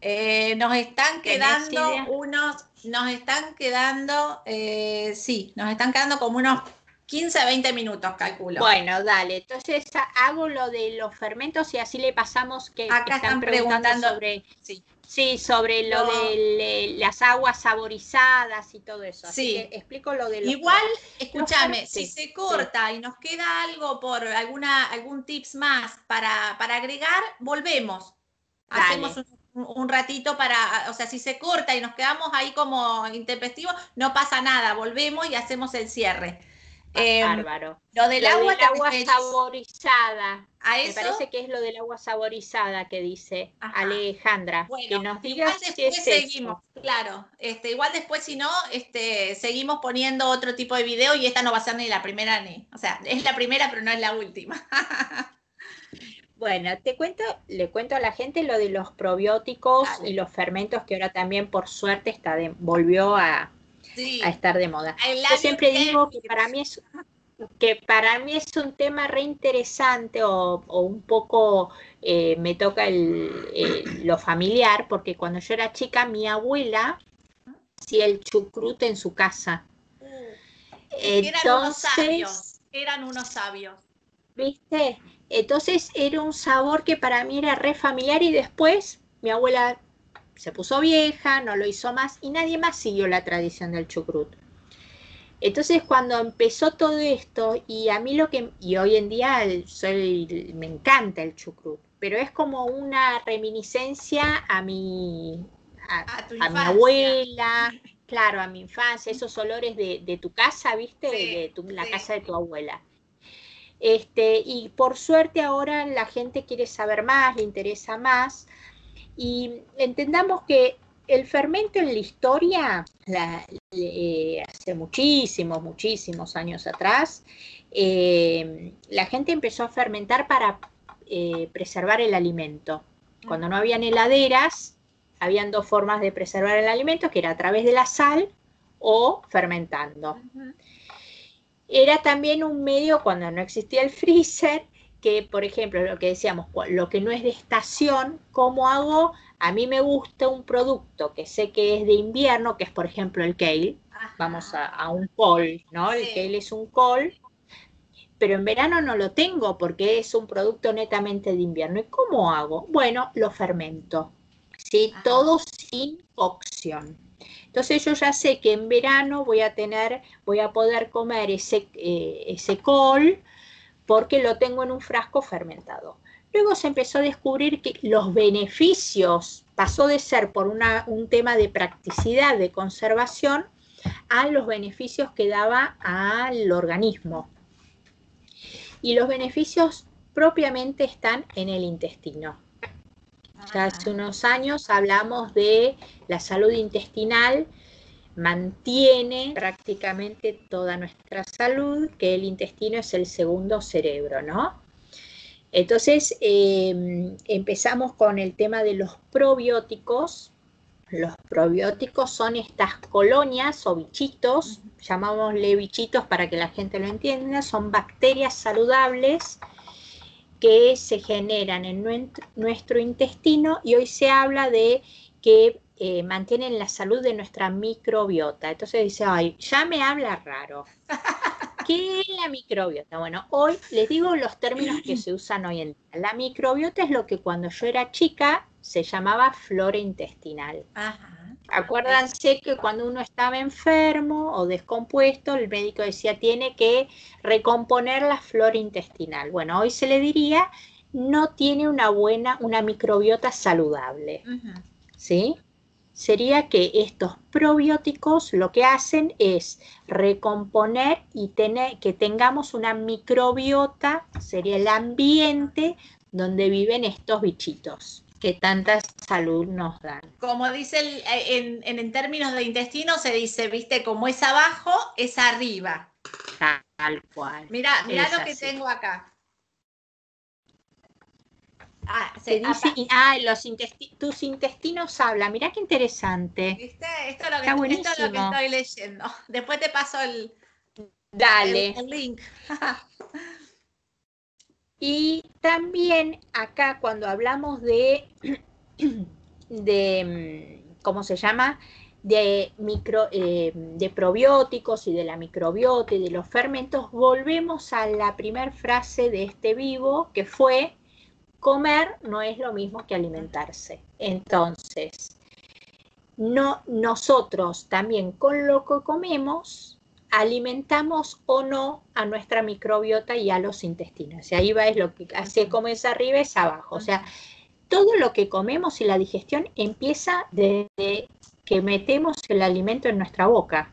Eh, nos están quedando unos, nos están quedando, eh, sí, nos están quedando como unos 15 20 minutos, calculo. Bueno, dale. Entonces hago lo de los fermentos y así le pasamos que, Acá están, preguntando, sobre, sí. Sobre lo de las aguas saborizadas y todo eso. sí. explico lo de los, Igual, escúchame, si se corta y nos queda algo por alguna algún tips más para, para agregar, volvemos. Hacemos un un ratito para, o sea, si se corta y nos quedamos ahí como intempestivos, no pasa nada, volvemos y hacemos el cierre. Ah, em, bárbaro. Lo del agua, agua saborizada. Me parece que es lo del agua saborizada que dice Alejandra. que nos digas después seguimos, claro. Este, igual después, si no, este, seguimos poniendo otro tipo de video y esta no va a ser ni la primera ni. O sea, es la primera, pero no es la última. Bueno, te cuento, le cuento a la gente lo de los probióticos y los fermentos que ahora también por suerte está de, volvió a, estar de moda. Yo siempre digo que para mí es que para mí es un tema reinteresante o, o un poco eh, me toca el, lo familiar, porque cuando yo era chica mi abuela hacía el chucrut en su casa. Entonces, eran unos sabios, eran unos sabios. ¿Viste? Entonces era un sabor que para mí era re familiar y después mi abuela se puso vieja, no lo hizo más y nadie más siguió la tradición del chucrut. Entonces cuando empezó todo esto y a mí lo que y hoy en día soy me encanta el chucrut, pero es como una reminiscencia a mi a, mi abuela, claro, a mi infancia, esos olores de, tu casa, ¿viste? de la casa de tu abuela. Este, y por suerte ahora la gente quiere saber más, le interesa más. Y entendamos que el fermento en la historia, hace muchísimos, muchísimos años atrás, eh, la gente empezó a fermentar para eh, preservar el alimento. Cuando no habían heladeras, habían dos formas de preservar el alimento, que era a través de la sal o fermentando. Era también un medio, cuando no existía el freezer, que, por ejemplo, lo que decíamos, lo que no es de estación, ¿cómo hago? A mí me gusta un producto que sé que es de invierno, que es, por ejemplo, el kale. Vamos a, un col, ¿no? El kale es un col, pero en verano no lo tengo porque es un producto netamente de invierno. ¿Y cómo hago? Bueno, lo fermento, ¿sí? Todo sin cocción. Entonces yo ya sé que en verano voy a tener, voy a poder comer ese, eh, ese col porque lo tengo en un frasco fermentado. Luego se empezó a descubrir que los beneficios pasó de ser por un tema de practicidad, de conservación, a los beneficios que daba al organismo. Y los beneficios propiamente están en el intestino. Ya hace unos años hablamos de la salud intestinal, mantiene prácticamente toda nuestra salud, que el intestino es el segundo cerebro, ¿no? Entonces, em, empezamos con el tema de los probióticos. Los probióticos son estas colonias o bichitos, llamámosle bichitos para que la gente lo entienda, son bacterias saludables que se generan en nuestro intestino y hoy se habla de que eh, mantienen la salud de nuestra microbiota. Entonces dice, ay, ya me habla raro. ¿Qué es la microbiota? Bueno, hoy les digo los términos que se usan hoy en día. La microbiota es lo que cuando yo era chica se llamaba flora intestinal. Acuérdense que cuando uno estaba enfermo o descompuesto, el médico decía tiene que recomponer la flora intestinal. Bueno, hoy se le diría no tiene una buena, una microbiota saludable. ¿Sí? Sería que estos probióticos lo que hacen es recomponer y tener que tengamos una microbiota, sería el ambiente donde viven estos bichitos que tanta salud nos dan. Como dice eh, en, términos de intestino, se dice, viste, como es abajo, es arriba. Tal cual. Mira, mira lo que tengo acá. Ah, ah los tus intestinos hablan. Mira qué interesante. ¿Viste? Esto es lo que, esto es lo que estoy leyendo. Después te paso el, Dale. el link. Y también acá cuando hablamos de, de ¿cómo se llama? De, micro, eh, de probióticos y de la microbiota y de los fermentos, volvemos a la primera frase de este vivo que fue, comer no es lo mismo que alimentarse. Entonces, no, nosotros también con lo que comemos alimentamos o no a nuestra microbiota y a los intestinos. Y ahí va es lo que así como es arriba es abajo. O sea, todo lo que comemos y la digestión empieza desde que metemos el alimento en nuestra boca.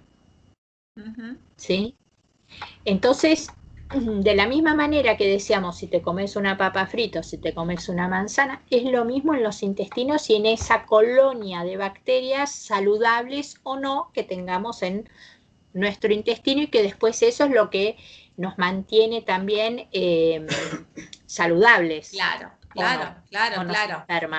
¿Sí? Entonces, de la misma manera que decíamos, si te comes una papa frita, si te comes una manzana, es lo mismo en los intestinos y en esa colonia de bacterias saludables o no que tengamos en nuestro intestino y que después eso es lo que nos mantiene también em, saludables. Claro, claro, claro, claro.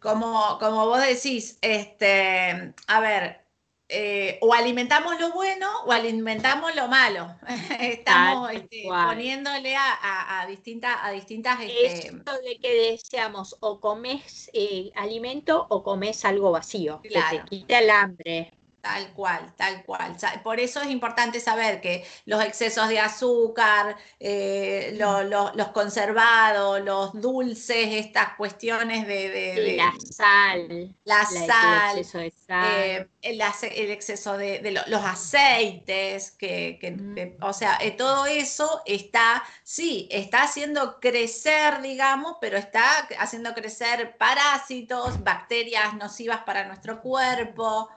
Como, como vos decís, este, a ver, eh, o alimentamos lo bueno o alimentamos lo malo. Estamos este, poniéndole a, distintas... A distintas este... Esto de que deseamos o comes eh, alimento o comes algo vacío, que te quita el hambre. Tal cual, tal cual. Por eso es importante saber que los excesos de azúcar, eh, los conservados, los dulces, estas cuestiones de... la sal. La, sal. El exceso de sal. Eh, el, exceso de, los aceites, que, o sea, eh, todo eso está, sí, está haciendo crecer, digamos, pero está haciendo crecer parásitos, bacterias nocivas para nuestro cuerpo.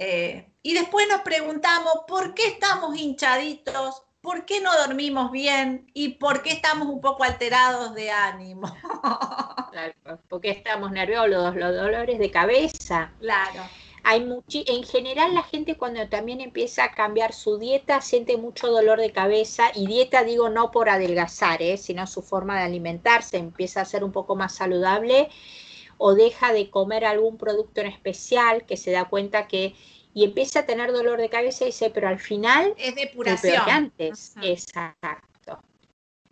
Eh, y después nos preguntamos, ¿por qué estamos hinchaditos? por qué no dormimos bien y por qué estamos un poco alterados de ánimo. Claro, porque estamos nerviosos, los dolores de cabeza. Claro. Hay en general la gente cuando también empieza a cambiar su dieta siente mucho dolor de cabeza y dieta digo no por adelgazar, ¿eh? sino su forma de alimentarse empieza a ser un poco más saludable o deja de comer algún producto en especial que se da cuenta que y empieza a tener dolor de cabeza y dice, pero al final es depuración. que antes. Exacto.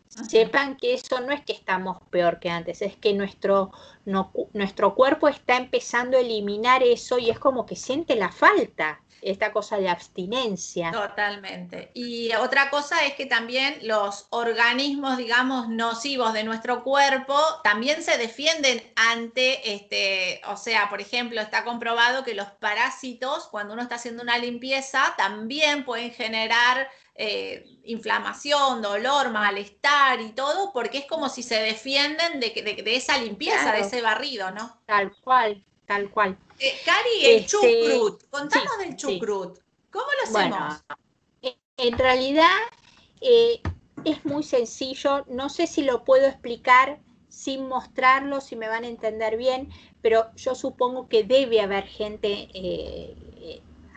Sepan que eso no es que estamos peor que antes, es que nuestro, nuestro cuerpo está empezando a eliminar eso y es como que siente la falta esta cosa de abstinencia. Totalmente. Y otra cosa es que también los organismos, digamos, nocivos de nuestro cuerpo también se defienden ante, este, o sea, por ejemplo, está comprobado que los parásitos, cuando uno está haciendo una limpieza, también pueden generar eh, inflamación, dolor, malestar y todo, porque es como si se defienden de, de, esa limpieza, de ese barrido, ¿no? Tal cual, tal cual. Eh, Cari, el este, chucrut, contanos del chucrut. ¿Cómo lo hacemos? en realidad eh, es muy sencillo, no sé si lo puedo explicar sin mostrarlo, si me van a entender bien, pero yo supongo que debe haber gente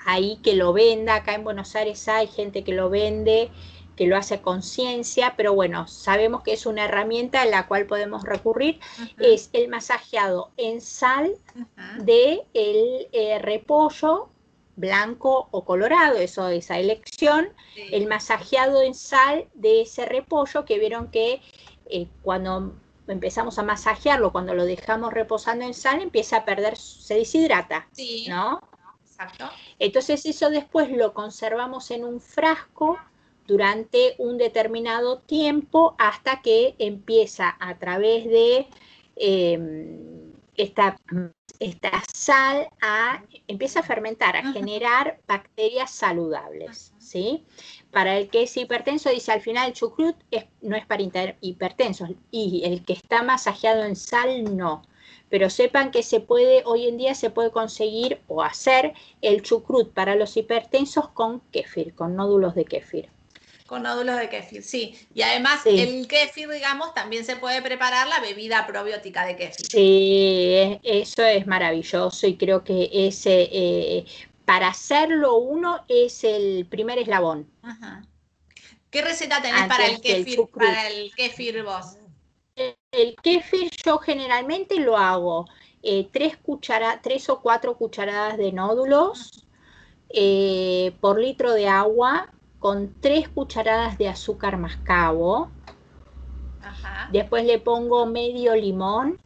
ahí que lo venda, acá en Buenos Aires hay gente que lo vende, que lo hace con conciencia, pero bueno, sabemos que es una herramienta a la cual podemos recurrir, es el masajeado en sal de el eh, repollo blanco o colorado, eso esa elección, el masajeado en sal de ese repollo que vieron que eh, cuando empezamos a masajearlo, cuando lo dejamos reposando en sal, empieza a perder, se deshidrata, ¿no? Entonces eso después lo conservamos en un frasco durante un determinado tiempo hasta que empieza a través de em, esta, esta, sal a, empieza a fermentar, a generar bacterias saludables. ¿sí? Para el que es hipertenso, dice al final el chucrut no es para hipertensos y el que está masajeado en sal no pero sepan que se puede, hoy en día se puede conseguir o hacer el chucrut para los hipertensos con kéfir, con nódulos de kéfir. Con nódulos de kéfir, sí. Y además el kéfir, digamos, también se puede preparar la bebida probiótica de kéfir. Sí, eso es maravilloso y creo que ese, eh, para hacerlo uno es el primer eslabón. ¿Qué receta tenés para el, kéfir, para el kéfir vos? el kéfir yo generalmente lo hago eh, tres, tres o cuatro cucharadas de nódulos eh, por litro de agua con tres cucharadas de azúcar mascabo. Después le pongo medio limón.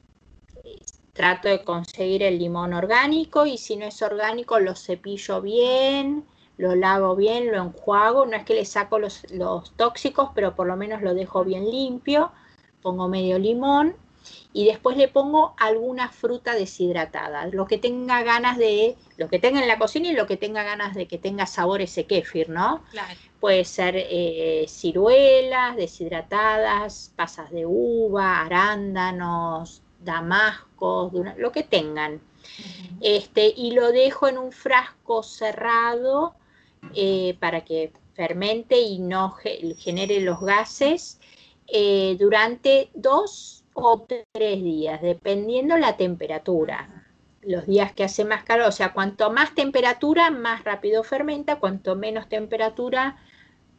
Trato de conseguir el limón orgánico y si no es orgánico lo cepillo bien, lo lavo bien, lo enjuago. No es que le saco los, los tóxicos, pero por lo menos lo dejo bien limpio pongo medio limón y después le pongo alguna fruta deshidratada, lo que tenga ganas de, lo que tenga en la cocina y lo que tenga ganas de que tenga sabor ese kéfir, ¿no? Puede ser eh, ciruelas deshidratadas, pasas de uva, arándanos, damascos, lo que tengan. este, y lo dejo en un frasco cerrado eh, para que fermente y no genere los gases eh, durante dos o tres días, dependiendo la temperatura. Los días que hace más calor, o sea, cuanto más temperatura, más rápido fermenta, cuanto menos temperatura,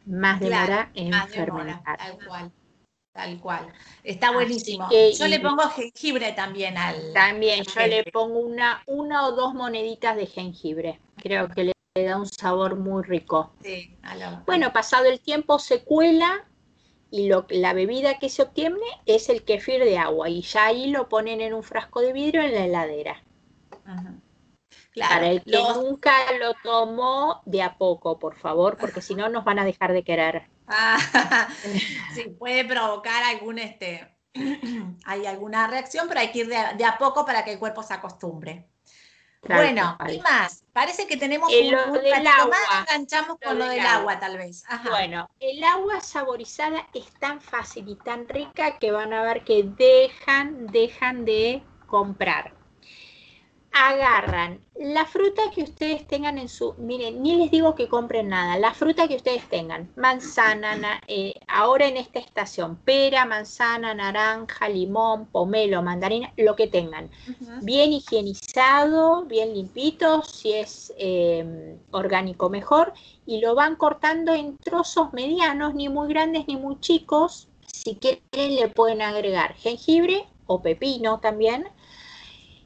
más demora en fermentar. tal cual. Tal cual. Está buenísimo. yo le pongo jengibre también al. También, yo le pongo una, una o dos moneditas de jengibre. Creo que le da un sabor muy rico. Sí, bueno, pasado el tiempo se cuela y lo, la bebida que se obtiene es el kefir de agua y ya ahí lo ponen en un frasco de vidrio en la heladera. Claro, Para el que nunca lo tomó, de a poco, por favor, porque si no nos van a dejar de querer. Ah, sí, puede provocar algún este, hay alguna reacción, pero hay que ir de, de a poco para que el cuerpo se acostumbre bueno, ¿qué más? Parece que tenemos un, del agua. enganchamos con lo, del agua, tal vez. Bueno, el agua saborizada es tan fácil y tan rica que van a ver que dejan, dejan de comprar. Agarran la fruta que ustedes tengan en su, miren, ni les digo que compren nada, la fruta que ustedes tengan, manzana, eh, ahora en esta estación, pera, manzana, naranja, limón, pomelo, mandarina, lo que tengan, bien higienizado, bien limpito, si es em, orgánico mejor, y lo van cortando en trozos medianos, ni muy grandes ni muy chicos, si quieren le pueden agregar jengibre o pepino también,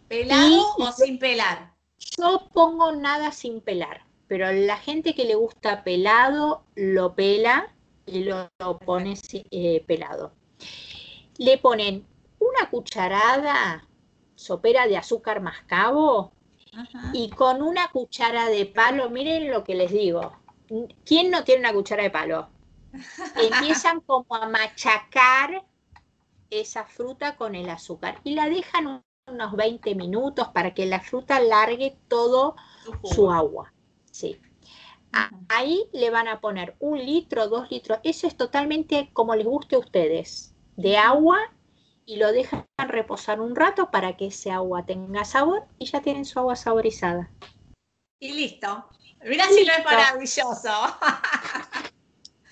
¿Pelado o sin pelar? Yo pongo nada sin pelar, pero la gente que le gusta pelado lo pela y lo, pone eh, pelado. Le ponen una cucharada sopera de azúcar mascabo y con una cuchara de palo, miren lo que les digo. ¿Quién no tiene una cuchara de palo? Empiezan como a machacar esa fruta con el azúcar y la dejan unos 20 minutos para que la fruta largue todo su, agua. Sí. Ahí le van a poner un litro, dos litros. Eso es totalmente como les guste a ustedes. De agua y lo dejan reposar un rato para que ese agua tenga sabor y ya tienen su agua saborizada. Y listo. Mira si no es maravilloso.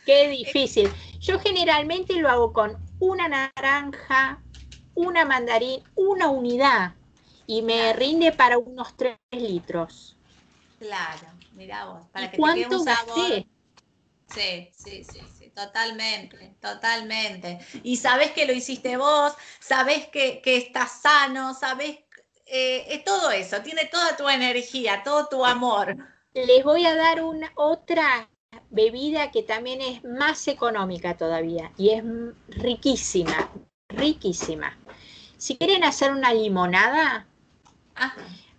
Qué difícil. Yo generalmente lo hago con una naranja, una mandarín, una unidad y me rinde para unos 3 litros. Claro, mira vos, para que ¿Cuánto gasté? Sí, sí, sí, sí, totalmente, totalmente. Y sabes que lo hiciste vos, sabes que, que estás sano, sabes eh, todo eso, tiene toda tu energía, todo tu amor. Les voy a dar una otra bebida que también es más económica todavía y es riquísima, riquísima. Si quieren hacer una limonada,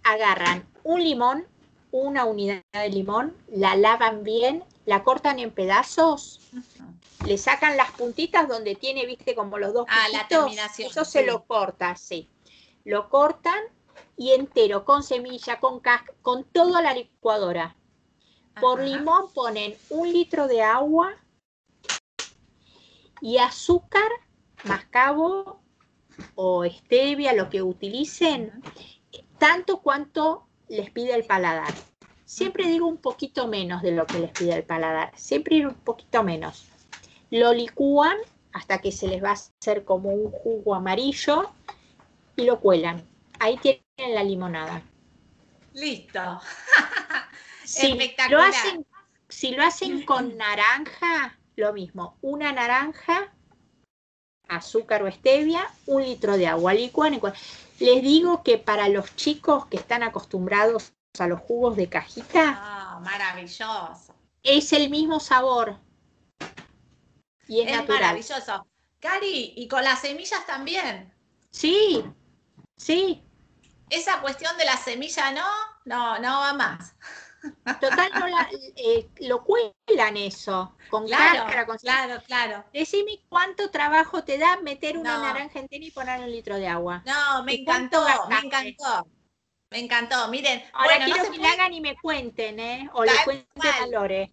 agarran un limón, una unidad de limón, la lavan bien, la cortan en pedazos, le sacan las puntitas donde tiene, viste, como los dos ah, la terminación. Eso se lo corta, sí. Lo cortan y entero, con semilla, con casca, con toda la licuadora. Por limón ponen un litro de agua y azúcar mascabo o stevia, lo que utilicen, tanto cuanto les pide el paladar. Siempre digo un poquito menos de lo que les pide el paladar, siempre un poquito menos. Lo licúan hasta que se les va a hacer como un jugo amarillo y lo cuelan. Ahí tienen la limonada. Listo. si, lo hacen, si lo hacen con naranja, lo mismo. Una naranja azúcar o stevia, un litro de agua, licuan. Les digo que para los chicos que están acostumbrados a los jugos de cajita, ah, maravilloso. Es el mismo sabor. Y es, es maravilloso. Cari, ¿y con las semillas también? Sí, sí. Esa cuestión de la semilla no, no, no va más. Total, no eh, lo cuelan eso, con cáscara, con... Claro, claro. Decime cuánto trabajo te da meter una naranja entera y poner un litro de agua. No, me encantó, me encantó. Me encantó, miren. Ahora bueno, quiero que me hagan y me cuenten, ¿eh? O les cuenten valores.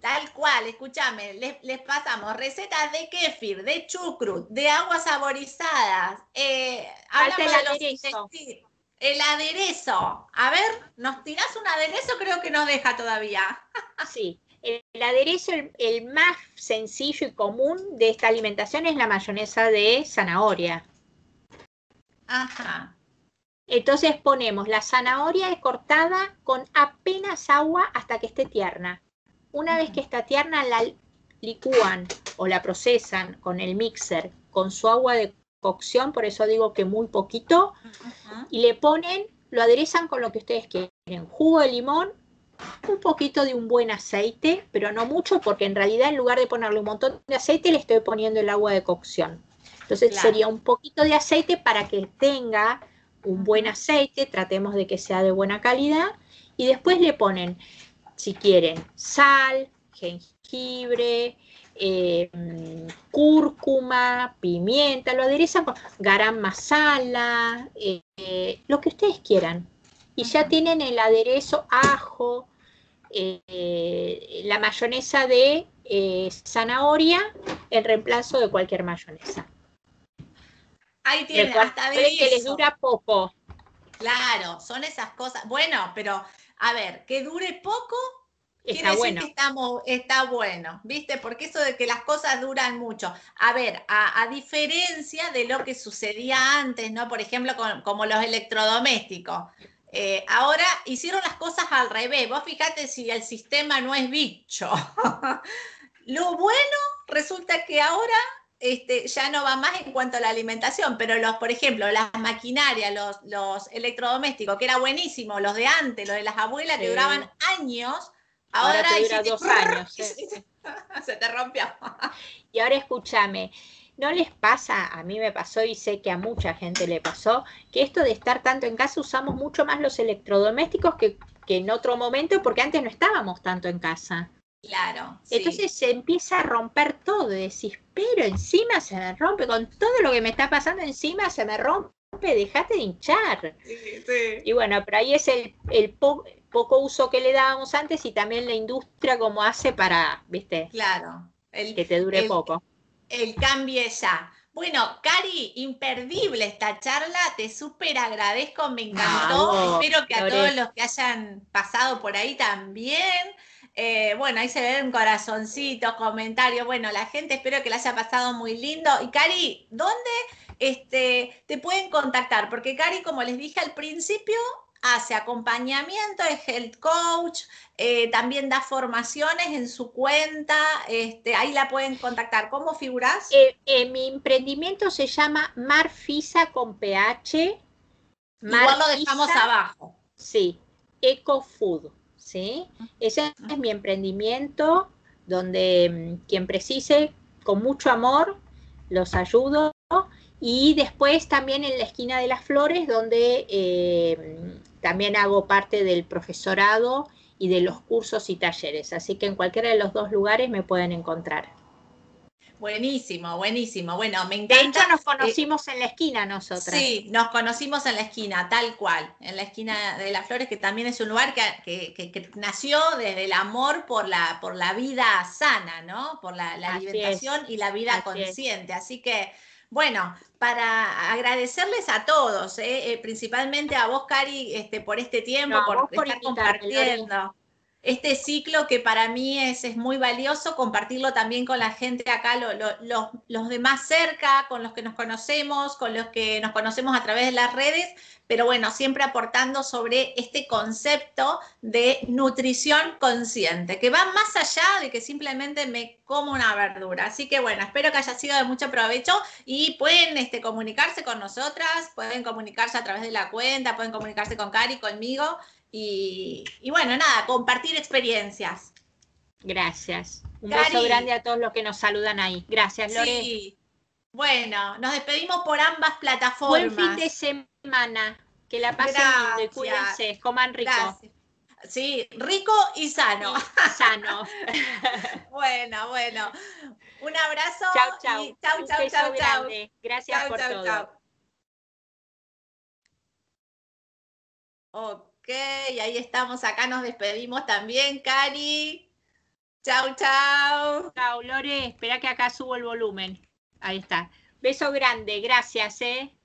Tal cual, escúchame, les, pasamos recetas de kéfir, de chucrut, de aguas saborizadas. Eh, hablamos de los el aderezo. A ver, ¿nos tirás un aderezo? Creo que nos deja todavía. Sí, el aderezo, el, más sencillo y común de esta alimentación es la mayonesa de zanahoria. Ajá. Entonces ponemos la zanahoria cortada con apenas agua hasta que esté tierna. Una vez que está tierna, la licúan o la procesan con el mixer con su agua de cocción, por eso digo que muy poquito, y le ponen, lo aderezan con lo que ustedes quieren, jugo de limón, un poquito de un buen aceite, pero no mucho, porque en realidad en lugar de ponerle un montón de aceite, le estoy poniendo el agua de cocción. Entonces sería un poquito de aceite para que tenga un buen aceite, tratemos de que sea de buena calidad, y después le ponen, si quieren, sal, jengibre, eh, cúrcuma, pimienta, lo aderezan con garam masala, eh, lo que ustedes quieran. Y ya tienen el aderezo, ajo, eh, la mayonesa de zanahoria en reemplazo de cualquier mayonesa. Ahí tienen, hasta que les dura poco. Claro, son esas cosas. Bueno, pero a ver, que dure poco Está bueno. Que estamos, está bueno, ¿viste? Porque eso de que las cosas duran mucho. A ver, a, diferencia de lo que sucedía antes, ¿no? Por ejemplo, como los electrodomésticos. Eh, ahora hicieron las cosas al revés. Vos fíjate si el sistema no es bicho. lo bueno resulta que ahora este, ya no va más en cuanto a la alimentación, pero los, por ejemplo, las maquinarias, los, los electrodomésticos, que era buenísimo, los de antes, los de las abuelas que duraban años, ahora, te dura dos años. Se te rompió. Y ahora escúchame, ¿no les pasa, a mí me pasó y sé que a mucha gente le pasó, que esto de estar tanto en casa usamos mucho más los electrodomésticos que, que en otro momento, porque antes no estábamos tanto en casa? Claro. Entonces se empieza a romper todo decís, pero encima se me rompe, con todo lo que me está pasando encima se me rompe, dejate de hinchar. Y bueno, pero ahí es el, el poco uso que le dábamos antes y también la industria como hace para, viste, claro, que te dure poco. El cambio ya. Bueno, Cari, imperdible esta charla, te súper agradezco, me encantó. Espero que a todos los que hayan pasado por ahí también. Eh, bueno, ahí se ven corazoncitos, comentarios. Bueno, la gente espero que la haya pasado muy lindo. Y Cari, ¿dónde este, te pueden contactar? Porque Cari, como les dije al principio, hace acompañamiento, es health coach, eh, también da formaciones en su cuenta, este, ahí la pueden contactar. ¿Cómo figuras? Eh, mi emprendimiento se llama Marfisa con PH. Igual lo dejamos abajo. Sí, EcoFood. ¿sí? Ese es mi emprendimiento donde mm, quien precise, con mucho amor, los ayudo. Y después también en la esquina de las flores, donde eh, también hago parte del profesorado y de los cursos y talleres. Así que en cualquiera de los dos lugares me pueden encontrar. Buenísimo, buenísimo. Bueno, me encanta. De hecho, nos conocimos en la esquina nosotras. Sí, nos conocimos en la esquina, tal cual, en la esquina de las flores, que también es un lugar que, nació desde el amor por la, por la vida sana, ¿no? Por la, alimentación y la vida consciente. Así que, bueno, para agradecerles a todos, ¿eh? Eh, principalmente a vos, Cari, este, por este tiempo, por, estar compartiendo este ciclo que para mí es, es, muy valioso, compartirlo también con la gente acá, los de más cerca, con los que nos conocemos, con los que nos conocemos a través de las redes, pero bueno, siempre aportando sobre este concepto de nutrición consciente, que va más allá de que simplemente me como una verdura. Así que bueno, espero que haya sido de mucho provecho y pueden este, comunicarse con nosotras, pueden comunicarse a través de la cuenta, pueden comunicarse con Cari, conmigo y, bueno, nada, compartir experiencias. Gracias. Un beso grande a todos los que nos saludan ahí. Gracias, Lore. Sí. Bueno, nos despedimos por ambas plataformas. Buen fin de semana. Que la pasen lindo y cuídense. Coman rico. Sí, rico y sano. sano. bueno, bueno. Un abrazo. Chau, chau. chau, chau, chau, chau. Gracias por todo. Ok. Ok, ahí estamos, acá nos despedimos también, Cari. Chau, chau. Chau, Lore, espera que acá subo el volumen. Ahí está. Beso grande, gracias, ¿eh?